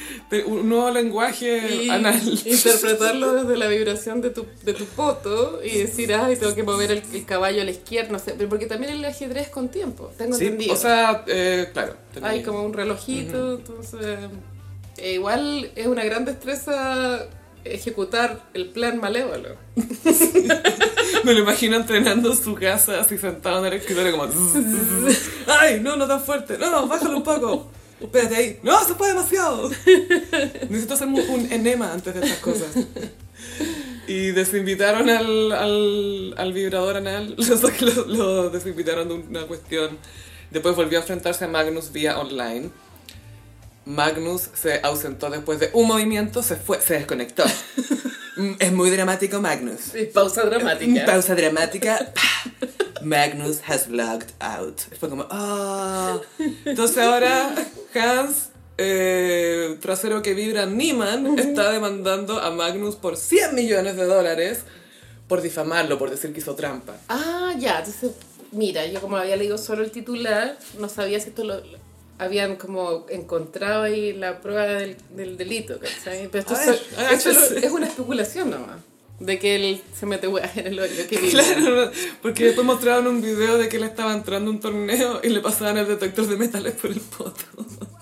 un nuevo lenguaje Y anal. interpretarlo desde la vibración de tu, de tu poto y decir, ay, tengo que mover el, el caballo a la izquierda, no sé. Pero porque también el ajedrez con tiempo, tengo Sí, entendido. o sea, eh, claro. Hay como un relojito, entonces... eh, igual es una gran destreza ejecutar el plan malévolo. Me lo imagino entrenando en su casa, así sentado en el escritorio como... ¡Ay, no, no tan fuerte! ¡No, bájalo un poco! Espérate ahí. ¡No, se fue demasiado! Necesito hacer un, enema antes de estas cosas. Y desinvitaron al, al, al vibrador anal. Lo, lo desinvitaron de una cuestión. Después volvió a enfrentarse a Magnus vía online. Magnus se ausentó después de un movimiento, se fue, se desconectó. Es muy dramático Magnus. Sí, pausa dramática. Pausa dramática. Magnus has logged out. Fue como, ah. Entonces ahora Hans, eh, trasero que vibra Niemann, está demandando a Magnus por 100 millones de dólares por difamarlo, por decir que hizo trampa. Ah, ya, entonces, mira, yo como había leído solo el titular, no sabía si esto lo- habían como encontrado ahí la prueba del, del delito, ¿cachai? Pero esto, es, ver, solo- a ver, es solo- sí. es una especulación nomás, de que él se mete hueá en el hoyo, que vive. Claro, porque después mostraron un video de que él estaba entrando a un torneo y le pasaban el detector de metales por el poto.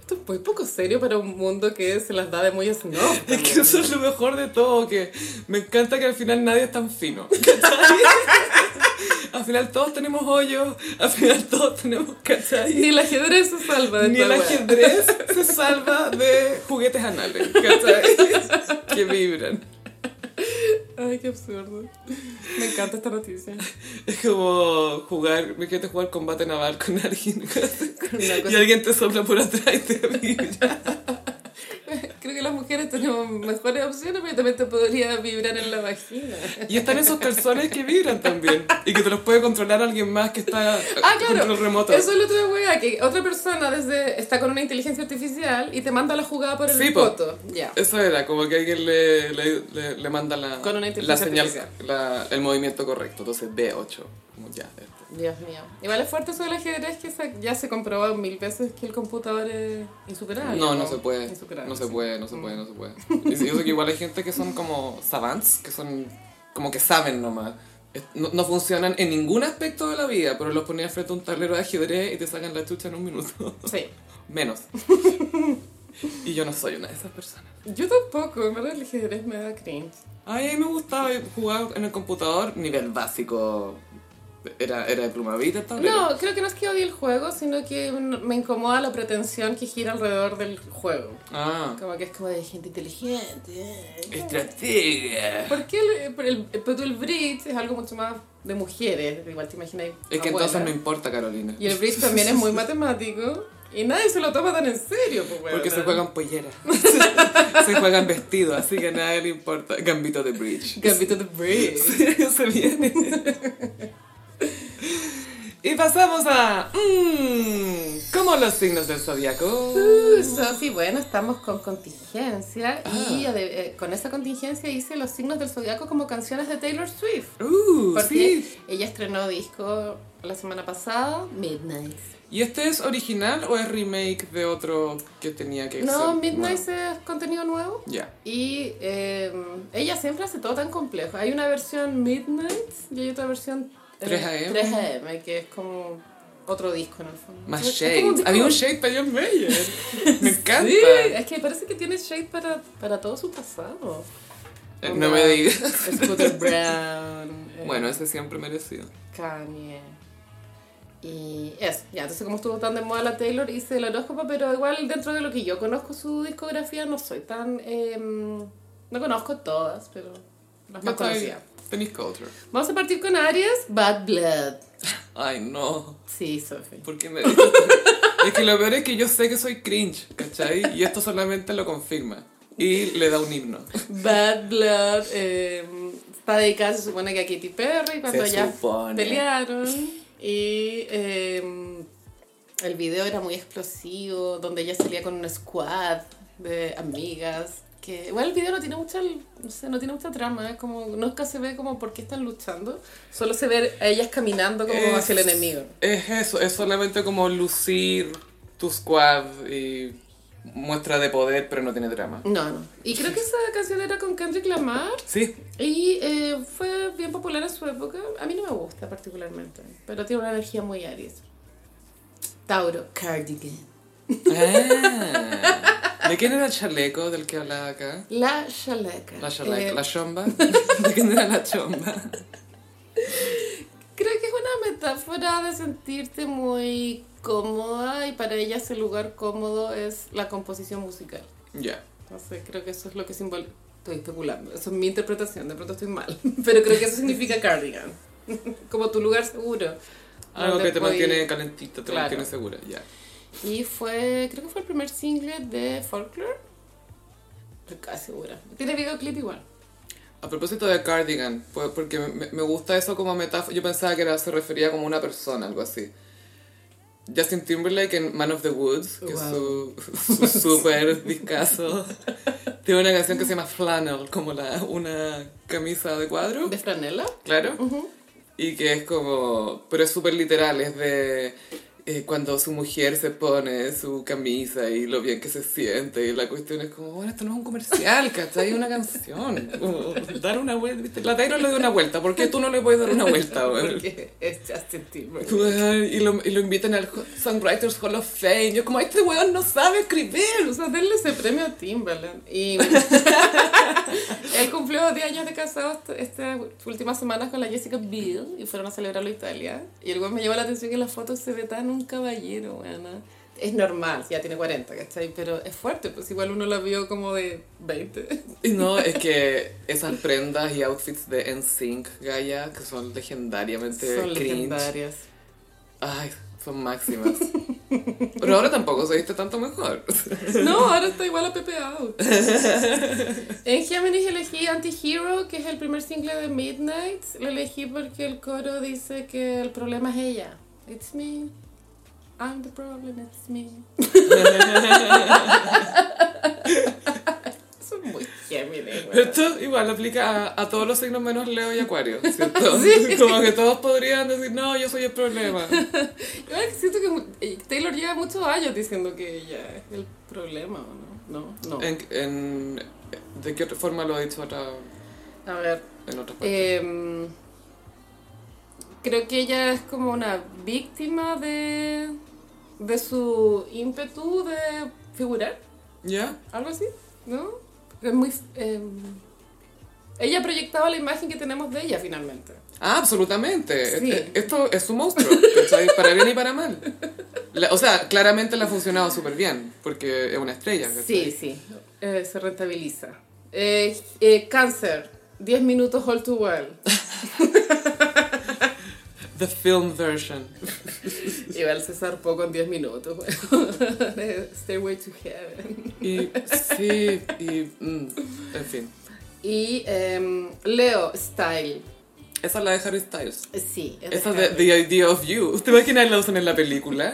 Esto es muy poco serio para un mundo que se las da de muy snob. Es que eso es lo mejor de todo, que me encanta que al final nadie es tan fino. Al final todos tenemos hoyos, al final todos tenemos, ¿cachai? Ni el ajedrez se salva de Ni el ajedrez se salva de juguetes anales, ¿cachai? que vibran. Ay, qué absurdo. Me encanta esta noticia. Es como jugar, imagínate jugar combate naval con alguien y alguien te sopla por atrás y te vibra. Creo que las mujeres tenemos mejores opciones, pero también te podría vibrar en la vagina. Y están esos calzones que vibran también y que te los puede controlar alguien más que está Ah, claro. control remoto. Eso es lo tuve wea, que otra persona desde está con una inteligencia artificial y te manda la jugada por el Sí, po. foto. Eso era, como que alguien le, le, le, le manda la, Con una la señal, la- el movimiento correcto. Entonces B8. Como ya, este. Dios mío. Igual es fuerte eso del ajedrez que se- ya se comprobó mil veces que el computador es insuperable. No, no se puede. Insuperable, No se puede, no se puede, no se puede. Y yo sé que igual hay gente que son como savants, que son como que saben nomás. No, no funcionan en ningún aspecto de la vida, pero los ponías frente a un tablero de ajedrez y te sacan la chucha en un minuto. Sí. Menos. Y yo no soy una de esas personas. Yo tampoco, en verdad el ajedrez me da cringe. Ay, a mí me gustaba jugar en el computador, nivel básico. Era, era de plumavita tablero. No, creo que no es que odie el juego, sino que me incomoda la pretensión que gira alrededor del juego. Ah, Como que es como de gente inteligente. estratega. ¿Por qué el, el, el, el bridge es algo mucho más de mujeres? Igual te imaginas. Es que entonces no importa, Carolina. Y el bridge también es muy matemático. Y nadie se lo toma tan en serio, pues, Porque se juegan polleras. se juegan vestidos, así que a nadie le importa. Gambito de bridge. Gambito de bridge. se viene. y pasamos a. Mmm, ¿Cómo los signos del zodiaco? Uh, Sofi, bueno, estamos con contingencia y Ah. eh, con esa contingencia hice los signos del zodiaco como canciones de Taylor Swift. Uh, Porque sí. ella estrenó disco la semana pasada, Midnight. ¿Y este es original o es remake de otro que tenía que No, ser Midnight nuevo? es contenido nuevo. Ya. Y eh, ella siempre hace todo tan complejo. Hay una versión Midnight y hay otra versión 3AM. 3AM, que es como otro disco en el fondo. Más como shade. Había un shade para John Mayer. Me encanta. Sí, es que parece que tiene shade para, para todo su pasado. Eh, No me digas. Scooter Brown. eh, Bueno, ese siempre merecido. Kanye. Y eso, ya, entonces como estuvo tan de moda la Taylor, hice el horóscopo, pero igual dentro de lo que yo conozco su discografía no soy tan... em, No conozco todas, pero las más conocidas. Tenis Culture. Vamos a partir con Aries, Bad Blood. Ay, no. Sí, Sophie. ¿Por qué me Es que lo peor es que yo sé que soy cringe, ¿cachai? Y esto solamente lo confirma. Y le da un himno. Bad Blood eh, está dedicada, se supone que a Katy Perry, cuando ya pelearon. Y eh, el video era muy explosivo, donde ella salía con un squad de amigas. Que, igual el video no tiene mucha, no sé, no tiene mucha trama, es como, nunca se ve como por qué están luchando, solo se ve a ellas caminando como Es- hacia el enemigo. Es eso, es solamente como lucir tu squad y muestra de poder, pero no tiene drama. No, no. Y creo que esa canción era con Kendrick Lamar. Sí, Y eh, fue bien popular en su época. A mí no me gusta particularmente, pero tiene una energía muy Aries. Tauro, Cardigan. Ah, ¿De quién era el chaleco del que hablaba acá? La chaleca. La chaleca, Eh, la chomba. ¿De quién era la chomba? Creo que es una metáfora de sentirte muy cómoda y para ella ese lugar cómodo es la composición musical. Ya. Entonces creo que eso es lo que simboliza. Estoy especulando, eso es mi interpretación, de pronto estoy mal. Pero creo que eso significa cardigan. Como tu lugar seguro. Algo que te mantiene calentita, te Claro. mantiene segura, ya. Y fue, creo que fue el primer single de Folklore. Estoy casi segura. Tiene videoclip igual. A propósito de Cardigan, pues, porque me, me gusta eso como metáfora, yo pensaba que era, se refería como a una persona, algo así. Justin Timberlake en Man of the Woods, que es su, su super discazo, tiene una canción que se llama Flannel, como la, una camisa de cuadro, De franela. claro, y que es como, pero es súper literal, es de eh, cuando su mujer se pone su camisa y lo bien que se siente, y la cuestión es como, bueno, esto no es un comercial, ¿cachai? Es una canción, como, dar una vuelta, ¿viste? La Taylor le dio una vuelta, ¿por qué tú no le puedes dar una vuelta? Porque es Justin Timberlake. Weón, Y lo, y lo invitan al Songwriters Hall of Fame. Yo como, este weón no sabe escribir. O sea, denle ese premio a Timberland. Y él cumplió 10 años de casado est- estas últimas semanas con la Jessica Biel y fueron a celebrarlo a Italia. Y el güey me llama la atención que en la foto se ve tan un caballero, weona. Es normal, ya tiene 40, ¿cachai? Pero es fuerte, pues igual uno la vio como de 20. Y no, es que esas prendas y outfits de NSYNC, Gaia, que son legendariamente Son cringe. legendarias. Ay, son máximas. Pero ahora tampoco se viste tanto mejor. No, ahora está igual a Pepe Out. En Géminis elegí Anti-Hero, que es el primer single de Midnight. Lo elegí porque el coro dice que el problema es ella. It's me. I'm the problem, it's me. Eso es muy Géminis, güey. Esto igual aplica a, a todos los signos menos Leo y Acuario, ¿cierto? Como que todos podrían decir, no, yo soy el problema. Que siento que eh, Taylor lleva muchos años diciendo que ella es el problema, ¿o no? No, no. En, en- ¿De qué otra forma lo ha dicho otra, A ver, en otras partes? Em, creo que ella es como una víctima de, de su ímpetu de figurar, ¿Ya? algo así, ¿no? Es muy... em, ella proyectaba la imagen que tenemos de ella finalmente. Ah, absolutamente. Sí. E- Esto es su monstruo, ¿cachai? Para bien y para mal. La- o sea, claramente le ha funcionado súper bien, porque es una estrella, ¿cachai? Sí, sí, eh, se rentabiliza. Eh, eh, cáncer, 10 minutos all too well. The film version. Igual se zarpó con 10 minutos. bueno. Stairway to Heaven. Y sí, y... mm, en fin. Y em, Leo Style. Esa es la de Harry Styles. Sí, es Esa de de The Idea of You. ¿Te imaginas la usan en la película?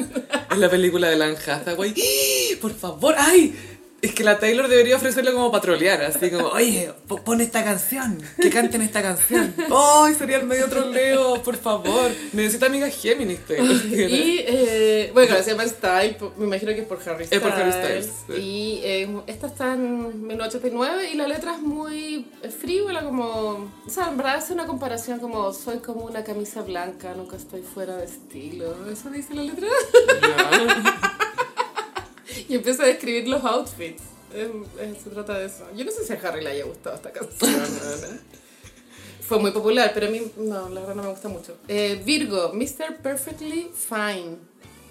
En la película de Anne Hathaway. Por favor, ¡ay! Es que la Taylor debería ofrecerle como patrolear, así como, oye, po- pon esta canción, que canten esta canción. ¡Ay, sería el medio troleo, por favor! Necesita amigas Géminis, Taylor. Y eh, bueno, se llama Style, me imagino que es por Harry Styles. Es por Harry Styles, sí. Y eh, esta está en 1989 y la letra es muy frívola, como. O sea, en verdad es una comparación como soy como una camisa blanca, nunca estoy fuera de estilo. ¿Eso dice la letra? Ya. Y empieza a describir los outfits. Se trata de eso. Yo no sé si a Harry le haya gustado esta canción. ¿no? Fue muy popular, pero a mí no, la verdad no me gusta mucho. Eh, Virgo, Mr. Perfectly Fine.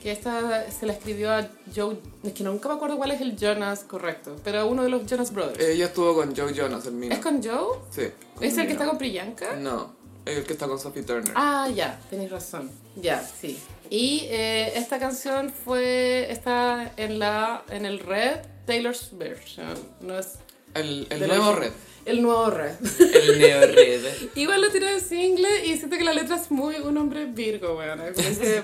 que esta se la escribió a Joe, es que nunca me acuerdo cuál es el Jonas correcto, pero uno de los Jonas Brothers. Ella estuvo con Joe Jonas, el mío. ¿Es con Joe? Sí. ¿Es el que está con Priyanka? No, el que está con Sophie Turner. Ah, ya, tenéis razón. Ya, sí. Y eh, esta canción fue está en la en el Red Taylor's version, no es El, el la nuevo red. El nuevo Red. El neo red. Igual lo tiró de single y siento que la letra es muy un hombre virgo, weón. Con ese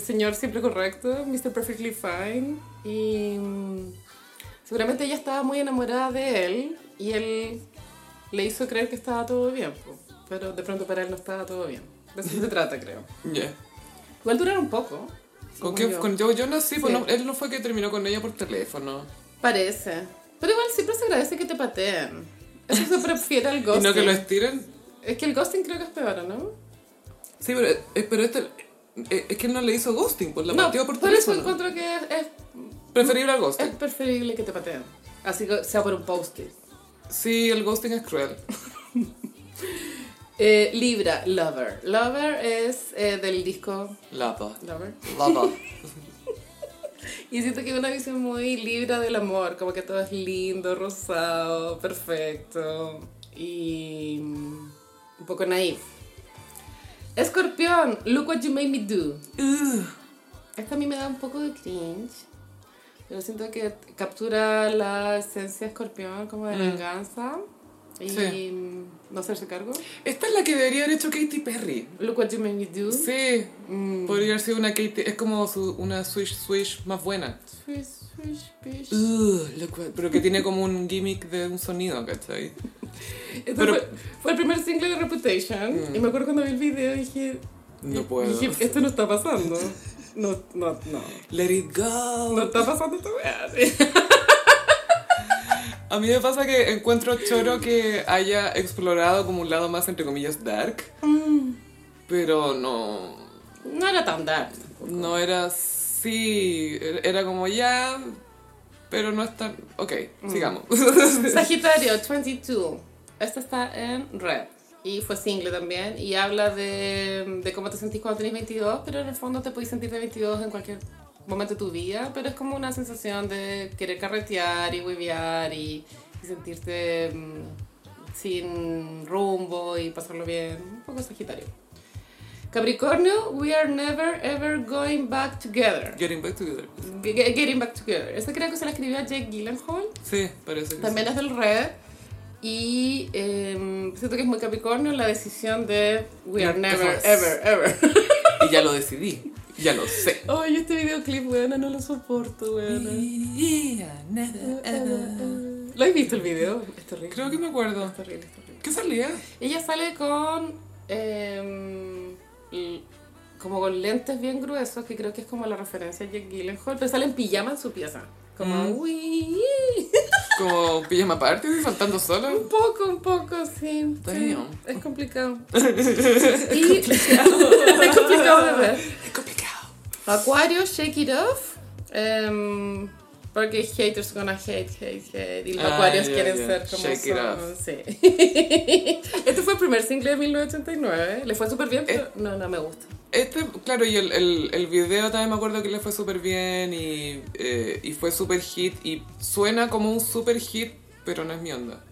señor siempre correcto, Mr. Perfectly Fine. Y mm, seguramente ella estaba muy enamorada de él y él le hizo creer que estaba todo bien, po. Pero de pronto para él no estaba todo bien. De eso se trata, creo. Ya. Igual duraron poco. ¿Con, qué- yo. con Joe Jonas? Sí, pues Sí. no, él no fue que terminó con ella por teléfono. Parece. Pero igual siempre se agradece que te pateen. Eso se prefiere al Y ghosting. no que lo estiren. Es que el ghosting creo que es peor, ¿no? Sí, pero, eh, pero este, eh, es que él no le hizo ghosting, pues la no, pateó por por eso teléfono. encuentro que es, es Preferible al Es ghosting. preferible que te pateen. Así que sea por un post-it. Sí, el ghosting es cruel. Eh, Libra, Lover. Lover es eh, del disco Lava. Lover. Lava. Y siento que es una visión muy libra del amor. Como que todo es lindo, rosado, perfecto. Y mm, un poco naif. Escorpión, Look What You Made Me Do. Esta a mí me da un poco de cringe. Pero siento que captura la esencia de escorpión como de venganza. Y Sí. mm, no hacerse cargo. Esta es la que debería haber hecho Katy Perry. Look what you made me do. Sí, Mm. podría haber sido una Katy. Es como su- una Swish Swish más buena. Swish, swish, bish. Uh, look what- pero que tiene como un gimmick de un sonido, ¿cachai? Este pero- fue, fue el primer single de Reputation. Y me acuerdo cuando vi el video dije. No puedo. Dije, esto no está pasando. No, no, no. Let it go. No está pasando esta weá. A mí me pasa que encuentro choro que haya explorado como un lado más, entre comillas, dark. Pero no. No era tan dark. No era. Sí, era como ya. Pero no es tan. Ok, sigamos. Sagitario 22. Esta está en Red. Y fue single también. Y habla de, de cómo te sentís cuando tenés 22. Pero en el fondo te podés sentir de 22 en cualquier momento de tu vida. Pero es como una sensación de querer carretear y huevear y, y sentirte mm, sin rumbo y pasarlo bien. Un poco Sagitario. Capricornio, we are never ever going back together. Getting back together. Ge- ge- Getting back together. Esta creo que se la escribió a Jake Gyllenhaal. Sí, parece que También sí. es del Red. Y eh, siento que es muy Capricornio la decisión de We are never, ever, ever. Y ya lo decidí. Ya lo sé. Ay, este videoclip, weona, no lo soporto, weona. Yeah, never, ever. ¿Lo has visto el video? Es terrible. Creo que me acuerdo. Es terrible, es terrible. ¿Qué salía? Ella sale con. eh, l- como con lentes bien gruesos, que creo que es como la referencia a Jake Gyllenhaal, pero sale en pijama en su pieza. Como, Mm. "Uy". Como pijama party, faltando sola. Un poco, un poco, sí. sí. Es complicado. y, es complicado de ver. Es complicado. Acuario, Shake It Off. em, porque haters gonna hate, hate, hate. Y los Ah, acuarios ya, quieren ya. ser como Shake it son. Sí. este fue el primer single de 1989. Le fue súper bien, pero Eh. no, no me gusta. Este, claro, y el, el, el video también me acuerdo que le fue súper bien y, eh, y fue súper hit y suena como un súper hit, pero no es mi onda.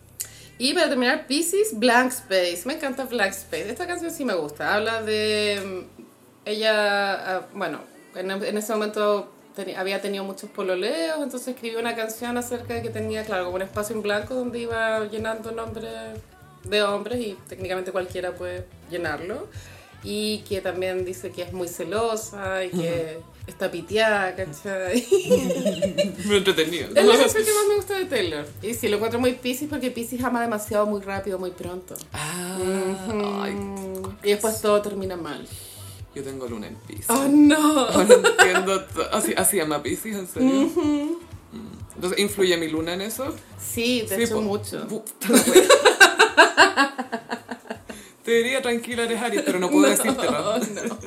Y para terminar, Pisces, Blank Space. Me encanta Blank Space. Esta canción sí me gusta. Habla de... mm, Ella, ah, bueno, en, en ese momento teni- había tenido muchos pololeos, entonces escribió una canción acerca de que tenía, claro, como un espacio en blanco donde iba llenando nombres de hombres y técnicamente cualquiera puede llenarlo. Y que también dice que es muy celosa y que está piteada, ¿cachai? Muy entretenido. Es la canción que más me gusta de Taylor. Y sí, lo encuentro muy Pisces porque Pisces ama demasiado muy rápido, muy pronto. Ah, ay, Mm, y después todo termina mal. yo tengo luna en Pisces. ¡Oh, no! No entiendo. Así, así ama Pisces, en serio. Mm. Entonces, ¿influye mi luna en eso? Sí, de Sí, hecho mucho. Te diría tranquila, eres Aries, pero no puedo decírtelo. Oh, no.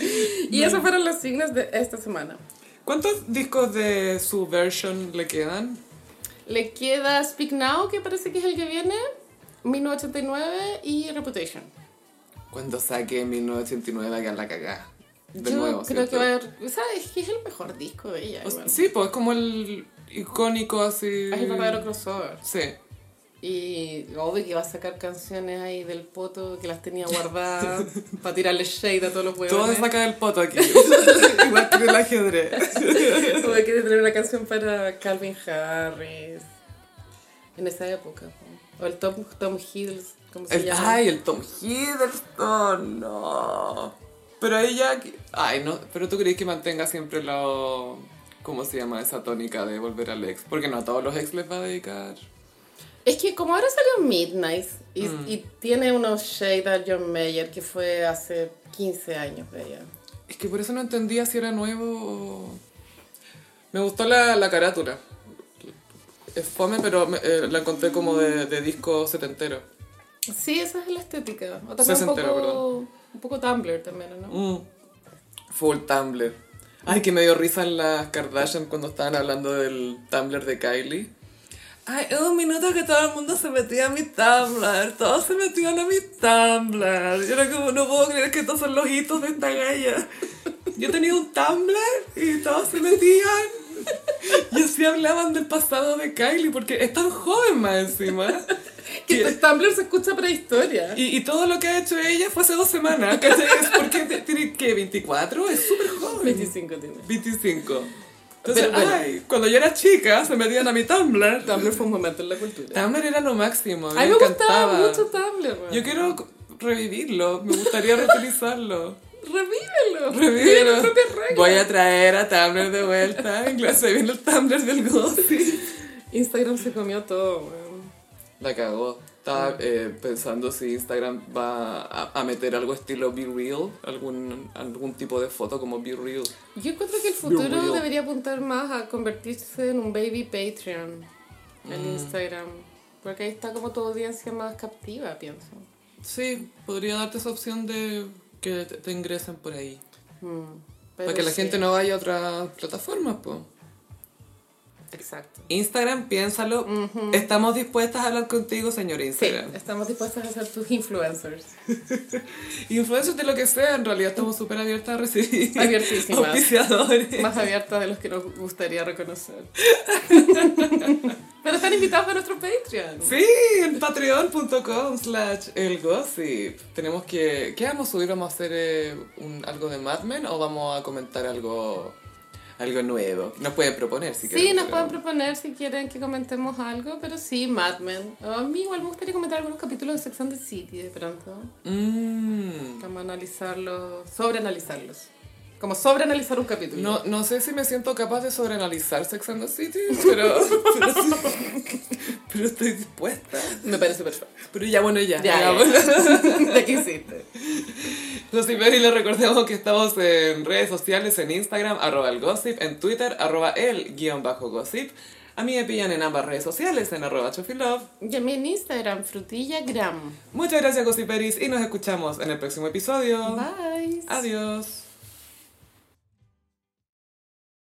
y esos fueron los signos de esta semana. ¿Cuántos discos de su version le quedan? Le queda Speak Now, que parece que es el que viene, 1989 y Reputation. Cuando saque 1989 hagan la cagada. de Yo nuevo. creo ¿cierto? que va a haber. ¿Sabes? Es el mejor disco de ella. O-. Sí, pues es como el icónico así. Es el verdadero crossover. Sí. Y obvio que va a sacar canciones ahí del poto que las tenía guardadas para tirarle shade a todos los Todo huevones. se saca del poto aquí. Igual que en el ajedrez. Como que tener una canción para Calvin Harris. En esa época. po. O el Tom, Tom Hills, como se El- llama. ay, el Tom Hiddleston, no. Pero ella, ay, no, pero tú crees que mantenga siempre lo, ¿cómo se llama esa tónica de volver al ex? Porque no a todos los ex les va a dedicar. Es que como ahora salió Midnight y, Mm. y tiene unos shade a John Mayer que fue hace 15 años de ella. Es que por eso no entendía si era nuevo o... Me gustó la, la carátula. Es fome, pero me- eh, la encontré como de, de disco setentero. Sí, esa es la estética. O también un poco, un poco Tumblr también, ¿no? Mm. Full Tumblr. Ay, que me dio risa en las Kardashian cuando estaban hablando del Tumblr de Kylie. Ay, un minuto que todo el mundo se metía a mi Tumblr. Todos se metían a mi Tumblr. Yo era como, no puedo creer que estos son los hitos de esta galla. Yo tenía un Tumblr y todos se metían. Y así hablaban del pasado de Kylie porque es tan joven más encima. Que tu Tumblr se escucha prehistoria. y, y todo lo que ha hecho ella fue hace dos semanas. ¿cachai? Es porque tiene, ¿qué? ¿24? Es súper joven. 25 tiene. 25. Entonces, Pero bueno. ay, cuando yo era chica, se metían a mi Tumblr. Tumblr fue un momento en la cultura. Tumblr era lo máximo. A mí me encantaba. gustaba mucho Tumblr. weón. Yo quiero revivirlo. Me gustaría reutilizarlo. Revívelo. Revívelo. Voy a traer a Tumblr de vuelta. En clase viene el Tumblr del gossip. Instagram se comió todo, weón. La cagó. Estaba eh, pensando si Instagram va a, a meter algo estilo Be Real, algún, algún tipo de foto como Be Real. Yo encuentro que el futuro debería apuntar más a convertirse en un baby Patreon en Mm. Instagram. Porque ahí está como tu audiencia más captiva, pienso. Sí, podría darte esa opción de que te, te ingresen por ahí. Mm, Para que la sí, gente no vaya a otras plataformas, pues. Exacto. Instagram, piénsalo. Estamos dispuestas a hablar contigo, señor Sí, Instagram. estamos dispuestos a ser tus influencers. Influencers de lo que sea, en realidad estamos súper abiertas a recibir Abiertísimas. auspiciadores. Más abiertas de los que nos gustaría reconocer. Pero están invitados a nuestro Patreon. Sí, en patreon.com slash el gossip. Tenemos que... ¿Qué vamos a subir? ¿Vamos a hacer eh, un, algo de Mad Men o vamos a comentar algo, algo nuevo? Nos pueden proponer si Sí, quieren. nos pero- pueden proponer si quieren que comentemos algo, pero sí, Mad Men. A mí igual me gustaría comentar algunos capítulos de Sex and the City de pronto. Mm. Vamos a analizarlos, sobreanalizarlos. Como sobreanalizar un capítulo. No, no sé si me siento capaz de sobreanalizar Sex and the City, pero, pero, estoy dispuesta. Me parece perfecto. Pero ya, bueno, ya. Ya, ya. ¿De qué hiciste? Los y les recordemos que estamos en redes sociales, en Instagram, arroba el gossip, en Twitter, arroba el guion bajo gossip. A mí me pillan en ambas redes sociales, en arroba chofilove. Y a mí en Instagram, frutillagram. Muchas gracias, gossiperis, y nos escuchamos en el próximo episodio. Bye. Adiós.